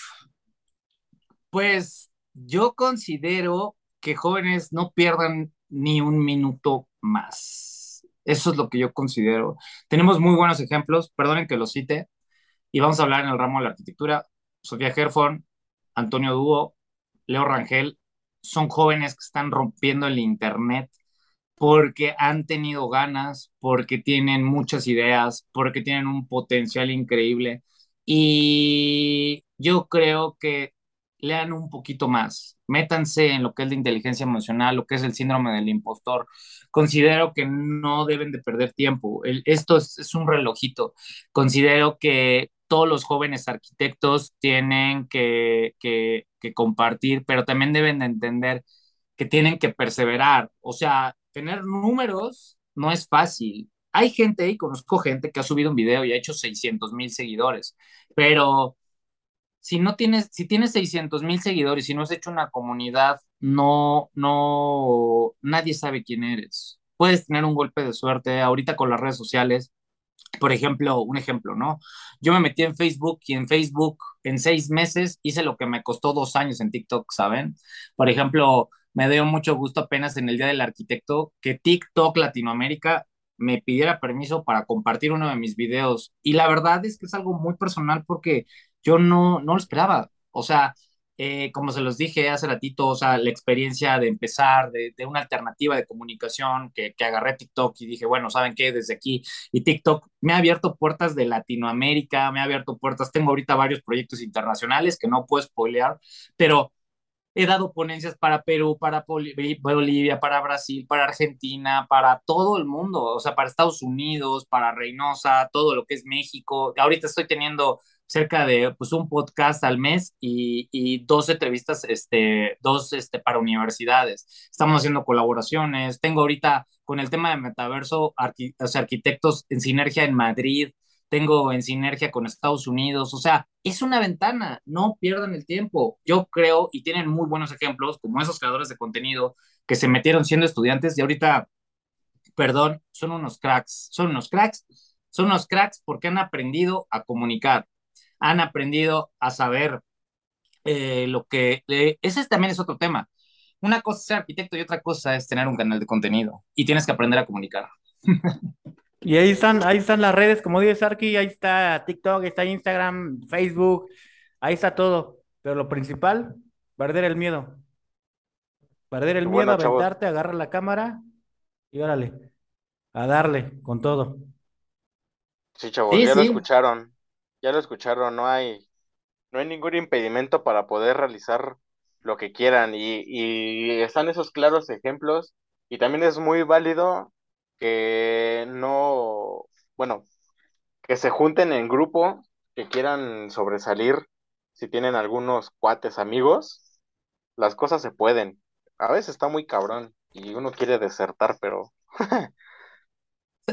pues yo considero que jóvenes no pierdan ni un minuto más. Eso es lo que yo considero. Tenemos muy buenos ejemplos, perdonen que los cite, y vamos a hablar en el ramo de la arquitectura. Sofía Herford, Antonio Dúo, Leo Rangel, son jóvenes que están rompiendo el internet porque han tenido ganas, porque tienen muchas ideas, porque tienen un potencial increíble. Y yo creo que lean un poquito más, métanse en lo que es la inteligencia emocional, lo que es el síndrome del impostor. Considero que no deben de perder tiempo. El- esto es, es un relojito. Considero que todos los jóvenes arquitectos tienen que, que, que compartir, pero también deben de entender que tienen que perseverar. O sea, tener números no es fácil. Hay gente, y conozco gente que ha subido un video y ha hecho 600 mil seguidores, pero si no tienes, si tienes 600 mil seguidores y no has hecho una comunidad, no, no, nadie sabe quién eres. Puedes tener un golpe de suerte ahorita con las redes sociales. Por ejemplo, un ejemplo, ¿no? Yo me metí en Facebook y en Facebook en seis meses hice lo que me costó dos años en TikTok, ¿saben? Por ejemplo, me dio mucho gusto apenas en el Día del Arquitecto que TikTok Latinoamérica me pidiera permiso para compartir uno de mis videos. Y la verdad es que es algo muy personal porque yo no, no lo esperaba. O sea, eh, como se los dije hace ratito, o sea, la experiencia de empezar, de, de una alternativa de comunicación que, que, agarré TikTok y dije, bueno, ¿saben qué? Desde aquí, y TikTok me ha abierto puertas de Latinoamérica, me ha abierto puertas, tengo ahorita varios proyectos internacionales que no puedo spoilear, pero he dado ponencias para Perú, para Bolivia, para Brasil, para Argentina, para todo el mundo, o sea, para Estados Unidos, para Reynosa, todo lo que es México. Ahorita estoy teniendo cerca de pues un podcast al mes y, y dos entrevistas, este, dos este, para universidades. Estamos haciendo colaboraciones. Tengo ahorita con el tema de metaverso, arquitectos en sinergia en Madrid, tengo en sinergia con Estados Unidos, o sea, es una ventana, no pierdan el tiempo. Yo creo, y tienen muy buenos ejemplos, como esos creadores de contenido que se metieron siendo estudiantes y ahorita, perdón, son unos cracks, son unos cracks, son unos cracks porque han aprendido a comunicar, han aprendido a saber eh, lo que... Eh, ese también es otro tema. Una cosa es ser arquitecto y otra cosa es tener un canal de contenido y tienes que aprender a comunicar. <laughs> Y ahí están, ahí están las redes, como dice Sarki, ahí está TikTok, ahí está Instagram, Facebook, ahí está todo. Pero lo principal, perder el miedo. Perder el miedo, bueno, aventarte, agarrar la cámara y órale, a darle con todo. Sí, chavos, sí, ya sí. lo escucharon, ya lo escucharon, no hay, no hay ningún impedimento para poder realizar lo que quieran y, y están esos claros ejemplos y también es muy válido que no, bueno, que se junten en grupo, que quieran sobresalir, si tienen algunos cuates amigos, las cosas se pueden. A veces está muy cabrón y uno quiere desertar, pero...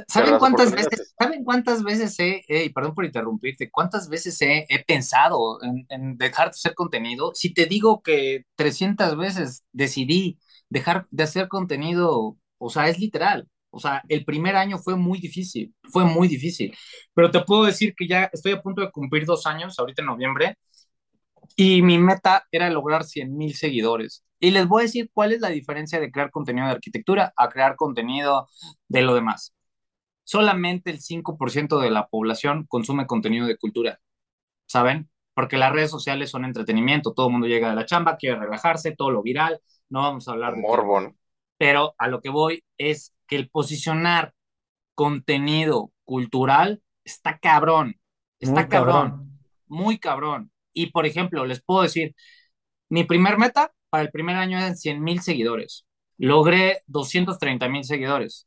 ¿Saben cuántas veces, ¿saben cuántas veces he, perdón por interrumpirte, cuántas veces he, he pensado en, en, dejar de hacer contenido? Si te digo que 300 veces decidí dejar de hacer contenido, o sea, es literal. O sea, el primer año fue muy difícil, fue muy difícil. Pero te puedo decir que ya estoy a punto de cumplir dos años, ahorita en noviembre, y mi meta era lograr 100 mil seguidores. Y les voy a decir cuál es la diferencia de crear contenido de arquitectura a crear contenido de lo demás. Solamente el 5% de la población consume contenido de cultura, ¿saben? Porque las redes sociales son entretenimiento, todo el mundo llega de la chamba, quiere relajarse, todo lo viral, no vamos a hablar de... Morbon. Pero a lo que voy es que el posicionar contenido cultural está cabrón, está muy cabrón, cabrón, muy cabrón. Y por ejemplo, les puedo decir, mi primer meta para el primer año eran 100 mil seguidores. Logré 230 mil seguidores.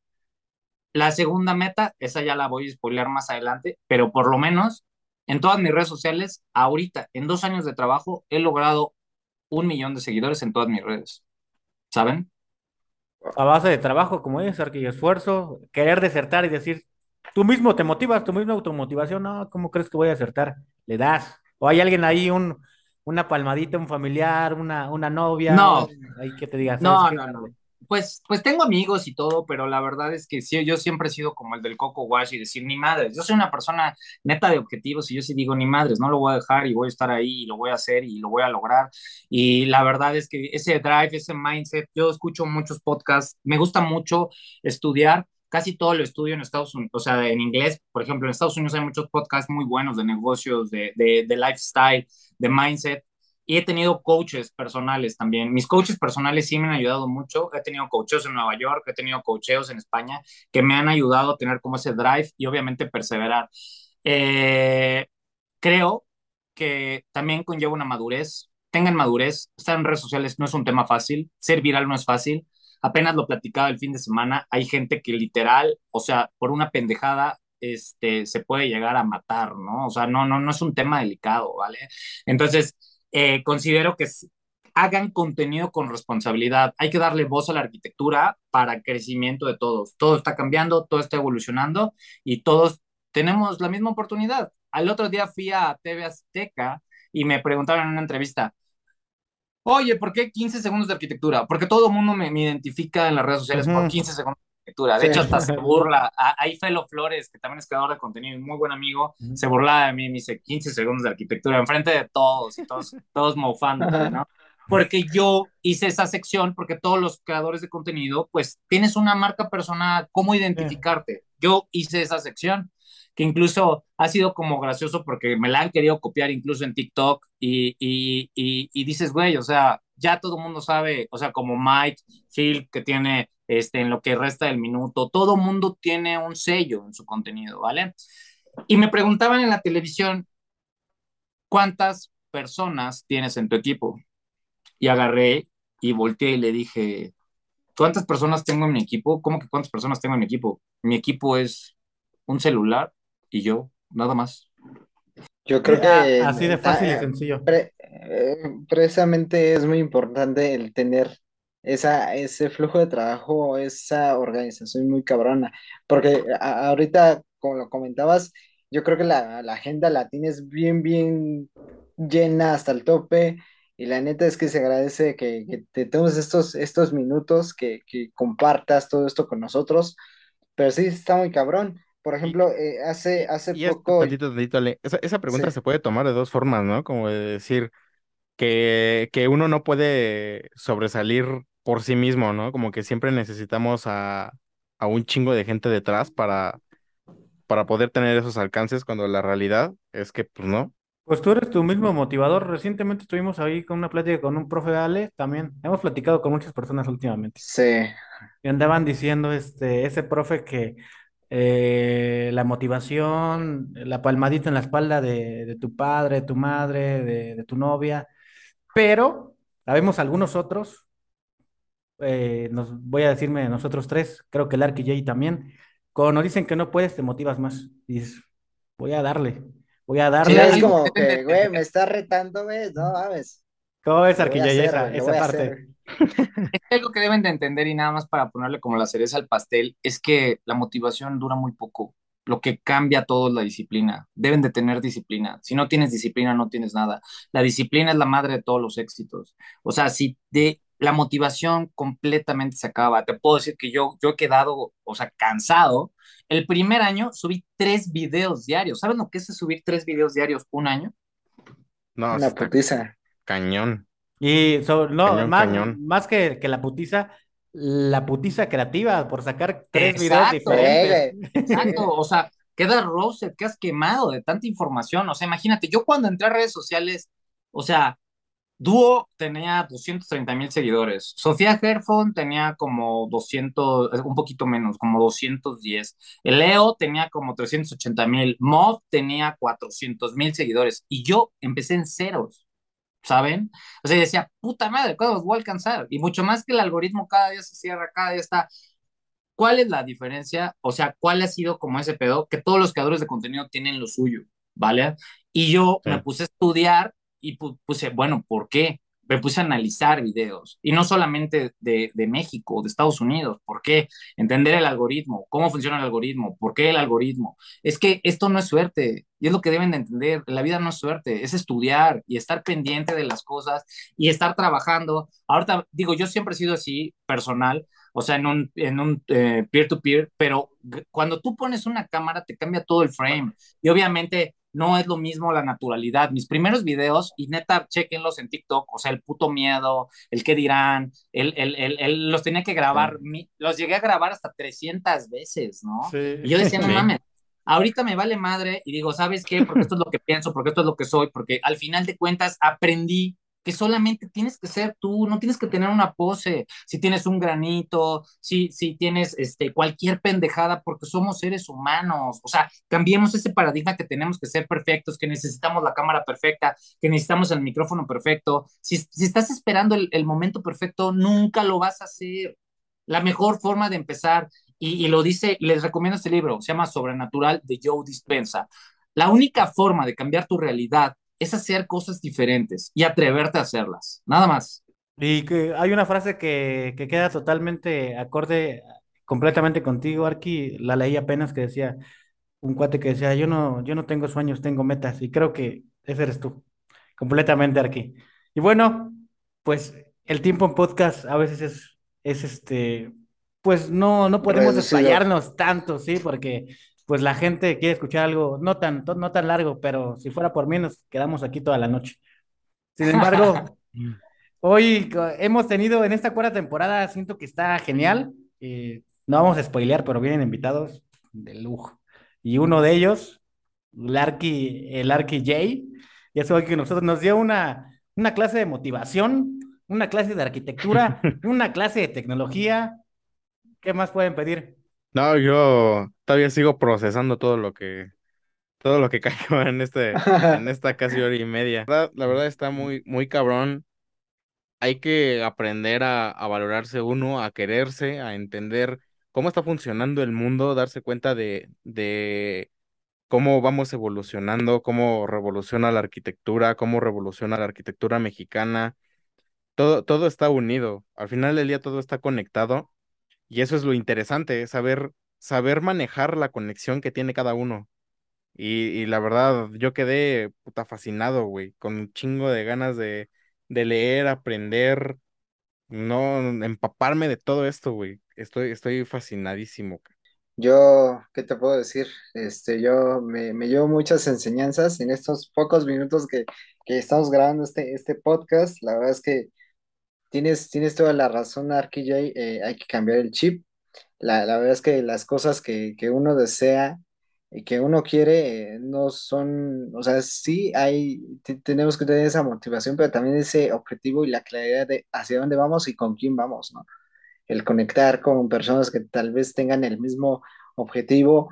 La segunda meta, esa ya la voy a spoilear más adelante, pero por lo menos en todas mis redes sociales, ahorita, en dos años de trabajo, he logrado un millón de seguidores en todas mis redes. ¿Saben? A base de trabajo, como dices, y esfuerzo, querer desertar y decir, tú mismo te motivas, tu misma automotivación, no, ¿cómo crees que voy a desertar? Le das. O hay alguien ahí, un, una palmadita, un familiar, una, una novia, no, ahí que te digas. No, no, no. Pues, pues tengo amigos y todo, pero la verdad es que sí, yo siempre he sido como el del coco wash y decir, ni madres, yo soy una persona neta de objetivos y yo sí digo, ni madres, no lo voy a dejar y voy a estar ahí y lo voy a hacer y lo voy a lograr. Y la verdad es que ese drive, ese mindset, yo escucho muchos podcasts, me gusta mucho estudiar, casi todo lo estudio en Estados Unidos, o sea, en inglés, por ejemplo, en Estados Unidos hay muchos podcasts muy buenos de negocios, de, de, de lifestyle, de mindset, y he tenido coaches personales también. Mis coaches personales sí me han ayudado mucho. He tenido coaches en Nueva York, he tenido coacheos en España que me han ayudado a tener como ese drive y obviamente perseverar. Eh, creo que también conlleva una madurez. Tengan madurez. Estar en redes sociales no es un tema fácil. Ser viral no es fácil. Apenas lo platicaba el fin de semana. Hay gente que literal, o sea, por una pendejada este, se puede llegar a matar, ¿no? O sea, no, no, no es un tema delicado, ¿vale? Entonces, eh, considero que hagan contenido con responsabilidad. Hay que darle voz a la arquitectura para el crecimiento de todos. Todo está cambiando, todo está evolucionando y todos tenemos la misma oportunidad. Al otro día fui a TV Azteca y me preguntaron en una entrevista, oye, ¿por qué 15 segundos de arquitectura? Porque todo el mundo me, me, identifica en las redes sociales uh -huh. por 15 segundos arquitectura. De sí. hecho, hasta se <laughs> burla. Ahí Felo Flores, que también es creador de contenido y muy buen amigo, uh -huh. se burlaba de mí, me dice 15 segundos de arquitectura enfrente de todos y todos, <laughs> todos mofando, ¿no? porque yo hice esa sección, porque todos los creadores de contenido, pues tienes una marca personal, cómo identificarte. Yo hice esa sección, que incluso ha sido como gracioso porque me la han querido copiar incluso en TikTok y, y, y, y dices, güey, o sea, ya todo el mundo sabe, o sea, como Mike, Phil, que tiene este, en lo que resta del minuto, todo el mundo tiene un sello en su contenido, ¿vale? Y me preguntaban en la televisión, ¿cuántas personas tienes en tu equipo? Y agarré y volteé y le dije, ¿cuántas personas tengo en mi equipo? ¿Cómo que cuántas personas tengo en mi equipo? Mi equipo es un celular y yo, nada más. Yo creo que Así de fácil y eh, sencillo. pre- eh, precisamente es muy importante el tener esa, ese flujo de trabajo, esa organización muy cabrona, porque a- ahorita, como lo comentabas, yo creo que la, la agenda la tienes bien, bien llena hasta el tope, y la neta es que se agradece que, que te tomes estos, estos minutos, que, que compartas todo esto con nosotros, pero sí está muy cabrón. Por Y, ejemplo, eh, hace, hace y es poco, tantito, tantito, Esa, esa pregunta sí, se puede tomar de dos formas, ¿no? Como de decir que, que uno no puede sobresalir por sí mismo, ¿no? Como que siempre necesitamos a, a un chingo de gente detrás para, para poder tener esos alcances cuando la realidad es que, pues no. Pues tú eres tu mismo motivador. Recientemente estuvimos ahí con una plática con un profe Ale también. Hemos platicado con muchas personas últimamente. sí. Y andaban diciendo este, ese profe que eh, la motivación, la palmadita en la espalda de, de tu padre, de tu madre, de, de tu novia, pero sabemos algunos otros, eh, nos, voy a decirme nosotros tres, creo que el Ark y Jay también, cuando nos dicen que no puedes, te motivas más. Y dices, voy a darle, voy a Sí, darle. es Y, algo como que güey, me está retando, güey, no mames, ¿Cómo ves, Ark voy y a Jay, hacer, esa, esa parte? hacer. Es que algo que deben de entender y nada más para ponerle como la cereza al pastel es que la motivación dura muy poco. Lo que cambia todo es la disciplina. Deben de tener disciplina. Si no tienes disciplina, no tienes nada. La disciplina es la madre de todos los éxitos. O sea, si de la motivación completamente se acaba, te puedo decir que yo, yo he quedado, o sea, cansado. El primer año subí tres videos diarios. ¿Sabes lo que es subir tres videos diarios un año? No, Una putiza. cañón, Y so- no, cañón, más, cañón. más que, que la putiza, la putiza creativa por sacar tres videos diferentes. Exacto, <laughs> o sea, quedas roasted, quedas quemado de tanta información. O sea, imagínate, yo cuando entré a redes sociales, o sea, Duo tenía 230 mil seguidores. Sofía Herfon tenía como 200, eh, un poquito menos, como 210. El Leo tenía como 380 mil. Mob tenía 400 mil seguidores. Y yo empecé en ceros, ¿saben? O sea, decía, puta madre, ¿cuándo los voy a alcanzar? Y mucho más que el algoritmo cada día se cierra, cada día está. ¿Cuál es la diferencia? O sea, ¿cuál ha sido como ese pedo? Que todos los creadores de contenido tienen lo suyo, ¿vale? Y yo Sí. me puse a estudiar y pu- puse, bueno, ¿por qué? Me puse a analizar videos, y no solamente de, de México, de Estados Unidos, ¿por qué? Entender el algoritmo, cómo funciona el algoritmo, por qué el algoritmo. Es que esto no es suerte, y es lo que deben de entender, la vida no es suerte, es estudiar y estar pendiente de las cosas y estar trabajando. Ahorita digo, yo siempre he sido así, personal, o sea, en un, en un eh, peer-to-peer, pero g- cuando tú pones una cámara te cambia todo el frame y obviamente no es lo mismo la naturalidad. Mis primeros videos, y neta, chequenlos en TikTok, o sea, el puto miedo, el qué dirán, el, el, el, el- los tenía que grabar, mi- los llegué a grabar hasta 300 veces, ¿no? Sí. Y yo decía, no Sí. mames, ahorita me vale madre y digo, ¿sabes qué? Porque esto es lo que pienso, porque esto es lo que soy, porque al final de cuentas aprendí que solamente tienes que ser tú, no tienes que tener una pose, si tienes un granito, si, si tienes este, cualquier pendejada, porque somos seres humanos, o sea, cambiemos ese paradigma que tenemos que ser perfectos, que necesitamos la cámara perfecta, que necesitamos el micrófono perfecto, si, si estás esperando el, el momento perfecto, nunca lo vas a hacer. La mejor forma de empezar y, y, lo dice, les recomiendo este libro, se llama Sobrenatural de Joe Dispensa. La única forma de cambiar tu realidad es hacer cosas diferentes y atreverte a hacerlas, nada más. Y que hay una frase que, que queda totalmente acorde completamente contigo, Arki, la leí apenas que decía, un cuate que decía, yo no, yo no tengo sueños, tengo metas, y creo que ese eres tú, completamente, Arki. Y bueno, pues el tiempo en podcast a veces es, es este, pues no, no podemos Reducido. tanto, ¿sí? Porque pues la gente quiere escuchar algo no tan, no tan largo, pero si fuera por mí nos quedamos aquí toda la noche. Sin embargo, <laughs> Hoy hemos tenido en esta cuarta temporada, siento que está genial. eh, no vamos a spoilear, pero vienen invitados de lujo. Y uno de ellos, el Arqui, el Arqui Jay, ya sabe que nosotros nos dio una, una clase de motivación, una clase de arquitectura, <laughs> una clase de tecnología. ¿Qué más pueden pedir? No, yo todavía sigo procesando todo lo que, todo lo que <laughs> cayó en este, en <laughs> esta casi hora y media. La verdad, la verdad está muy, muy cabrón. Hay que aprender a, a valorarse uno, a quererse, a entender cómo está funcionando el mundo, darse cuenta de, de cómo vamos evolucionando, cómo revoluciona la arquitectura, cómo revoluciona la arquitectura mexicana. Todo, todo está unido. Al final del día todo está conectado y eso es lo interesante, saber, saber manejar la conexión que tiene cada uno. Y, la verdad, yo quedé puta fascinado, güey, con un chingo de ganas de, de leer, aprender, no empaparme de todo esto, güey. Estoy, estoy fascinadísimo. Yo, ¿qué te puedo decir? Este, yo me, me llevo muchas enseñanzas en estos pocos minutos que, que estamos grabando este, este podcast. La verdad es que tienes, tienes toda la razón, J, eh, hay que cambiar el chip. La, la verdad es que las cosas que, que uno desea y que uno quiere eh, no son, o sea, sí hay, te- tenemos que tener esa motivación, pero también ese objetivo y la claridad de hacia dónde vamos y con quién vamos, ¿no? El conectar con personas que tal vez tengan el mismo objetivo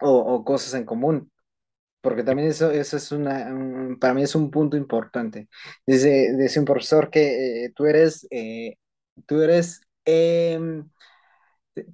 o, o cosas en común, porque también eso, eso es una, un- para mí es un punto importante. Dice, dice un profesor que eh, tú eres, eh, tú eres, em,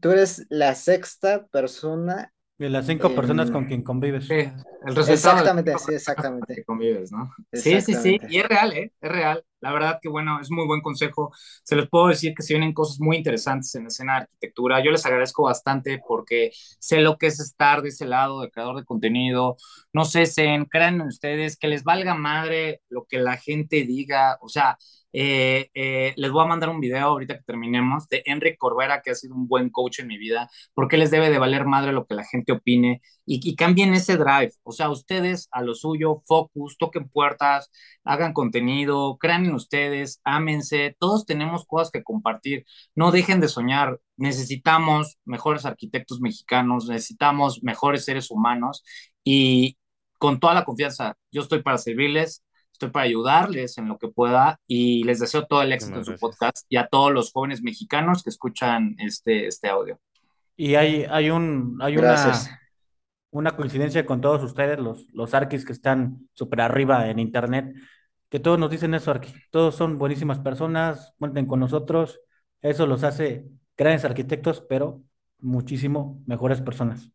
Tú eres la sexta persona De las cinco personas con en... quien convives. Sí, el resultado Exactamente, sí, que exactamente. convives, ¿no? Sí, sí, sí, y es real, ¿eh? Es real. La verdad que, bueno, es muy buen consejo. Se los puedo decir que se vienen cosas muy interesantes en la escena de arquitectura. Yo les agradezco bastante porque sé lo que es estar de ese lado de creador de contenido. No cesen, crean en ustedes, que les valga madre lo que la gente diga. O sea, eh, eh, les voy a mandar un video ahorita que terminemos de Enrique Corbera, que ha sido un buen coach en mi vida, porque les debe de valer madre lo que la gente opine y, y cambien ese drive. O sea, ustedes a lo suyo, focus, toquen puertas, hagan contenido, crean en ustedes, ámense. Todos tenemos cosas que compartir. No dejen de soñar. Necesitamos mejores arquitectos mexicanos, necesitamos mejores seres humanos y con toda la confianza, yo estoy para servirles. Estoy para ayudarles en lo que pueda y les deseo todo el éxito en su podcast y a todos los jóvenes mexicanos que escuchan este, este audio. Y hay, hay un, hay Gracias. una, una coincidencia con todos ustedes, los, los arquis que están súper arriba en internet, que todos nos dicen eso, Arqui. Todos son buenísimas personas, cuenten con nosotros. Eso los hace grandes arquitectos, pero muchísimo mejores personas.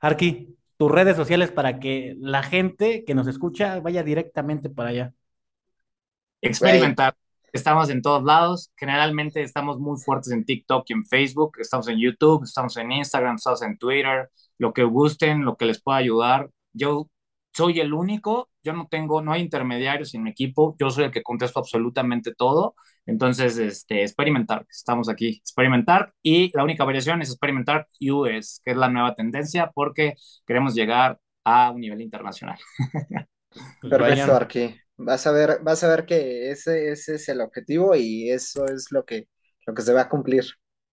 Arqui, tus redes sociales para que la gente que nos escucha vaya directamente para allá. experimentar. Estamos en todos lados. Generalmente estamos muy fuertes en TikTok y en Facebook. Estamos en YouTube, estamos en Instagram, estamos en Twitter. Lo que gusten, lo que les pueda ayudar. Yo soy el único. Yo no tengo, no hay intermediarios en mi equipo. Yo soy el que contesto absolutamente todo. Entonces, este, experimentar. Estamos aquí. Experimentar. Y la única variación es experimentar US, que es la nueva tendencia porque queremos llegar a un nivel internacional. Pues Perfecto. Arqui. Vas a ver, vas a ver que ese, ese es el objetivo y eso es lo que, lo que se va a cumplir.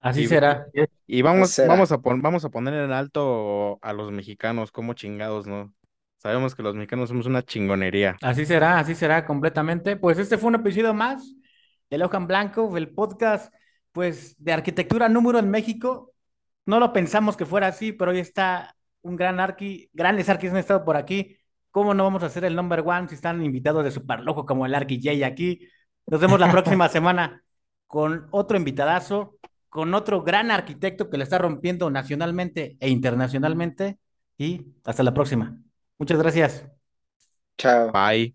Así Y- será. Y vamos, será. vamos a pon- vamos a poner en alto a los mexicanos, como chingados, ¿no? Sabemos que los mexicanos somos una chingonería. Así será, así será completamente. Pues este fue un episodio más de Lojan Blanco, el podcast, pues, de arquitectura número en México. No lo pensamos que fuera así, pero hoy está un gran arqui, grandes arquis han estado por aquí. ¿Cómo no vamos a hacer el number one si están invitados de super loco como el Arqui Jay aquí? Nos vemos la <laughs> próxima semana con otro invitadazo, con otro gran arquitecto que le está rompiendo nacionalmente e internacionalmente. Y hasta la próxima. Muchas gracias. Chao. Bye.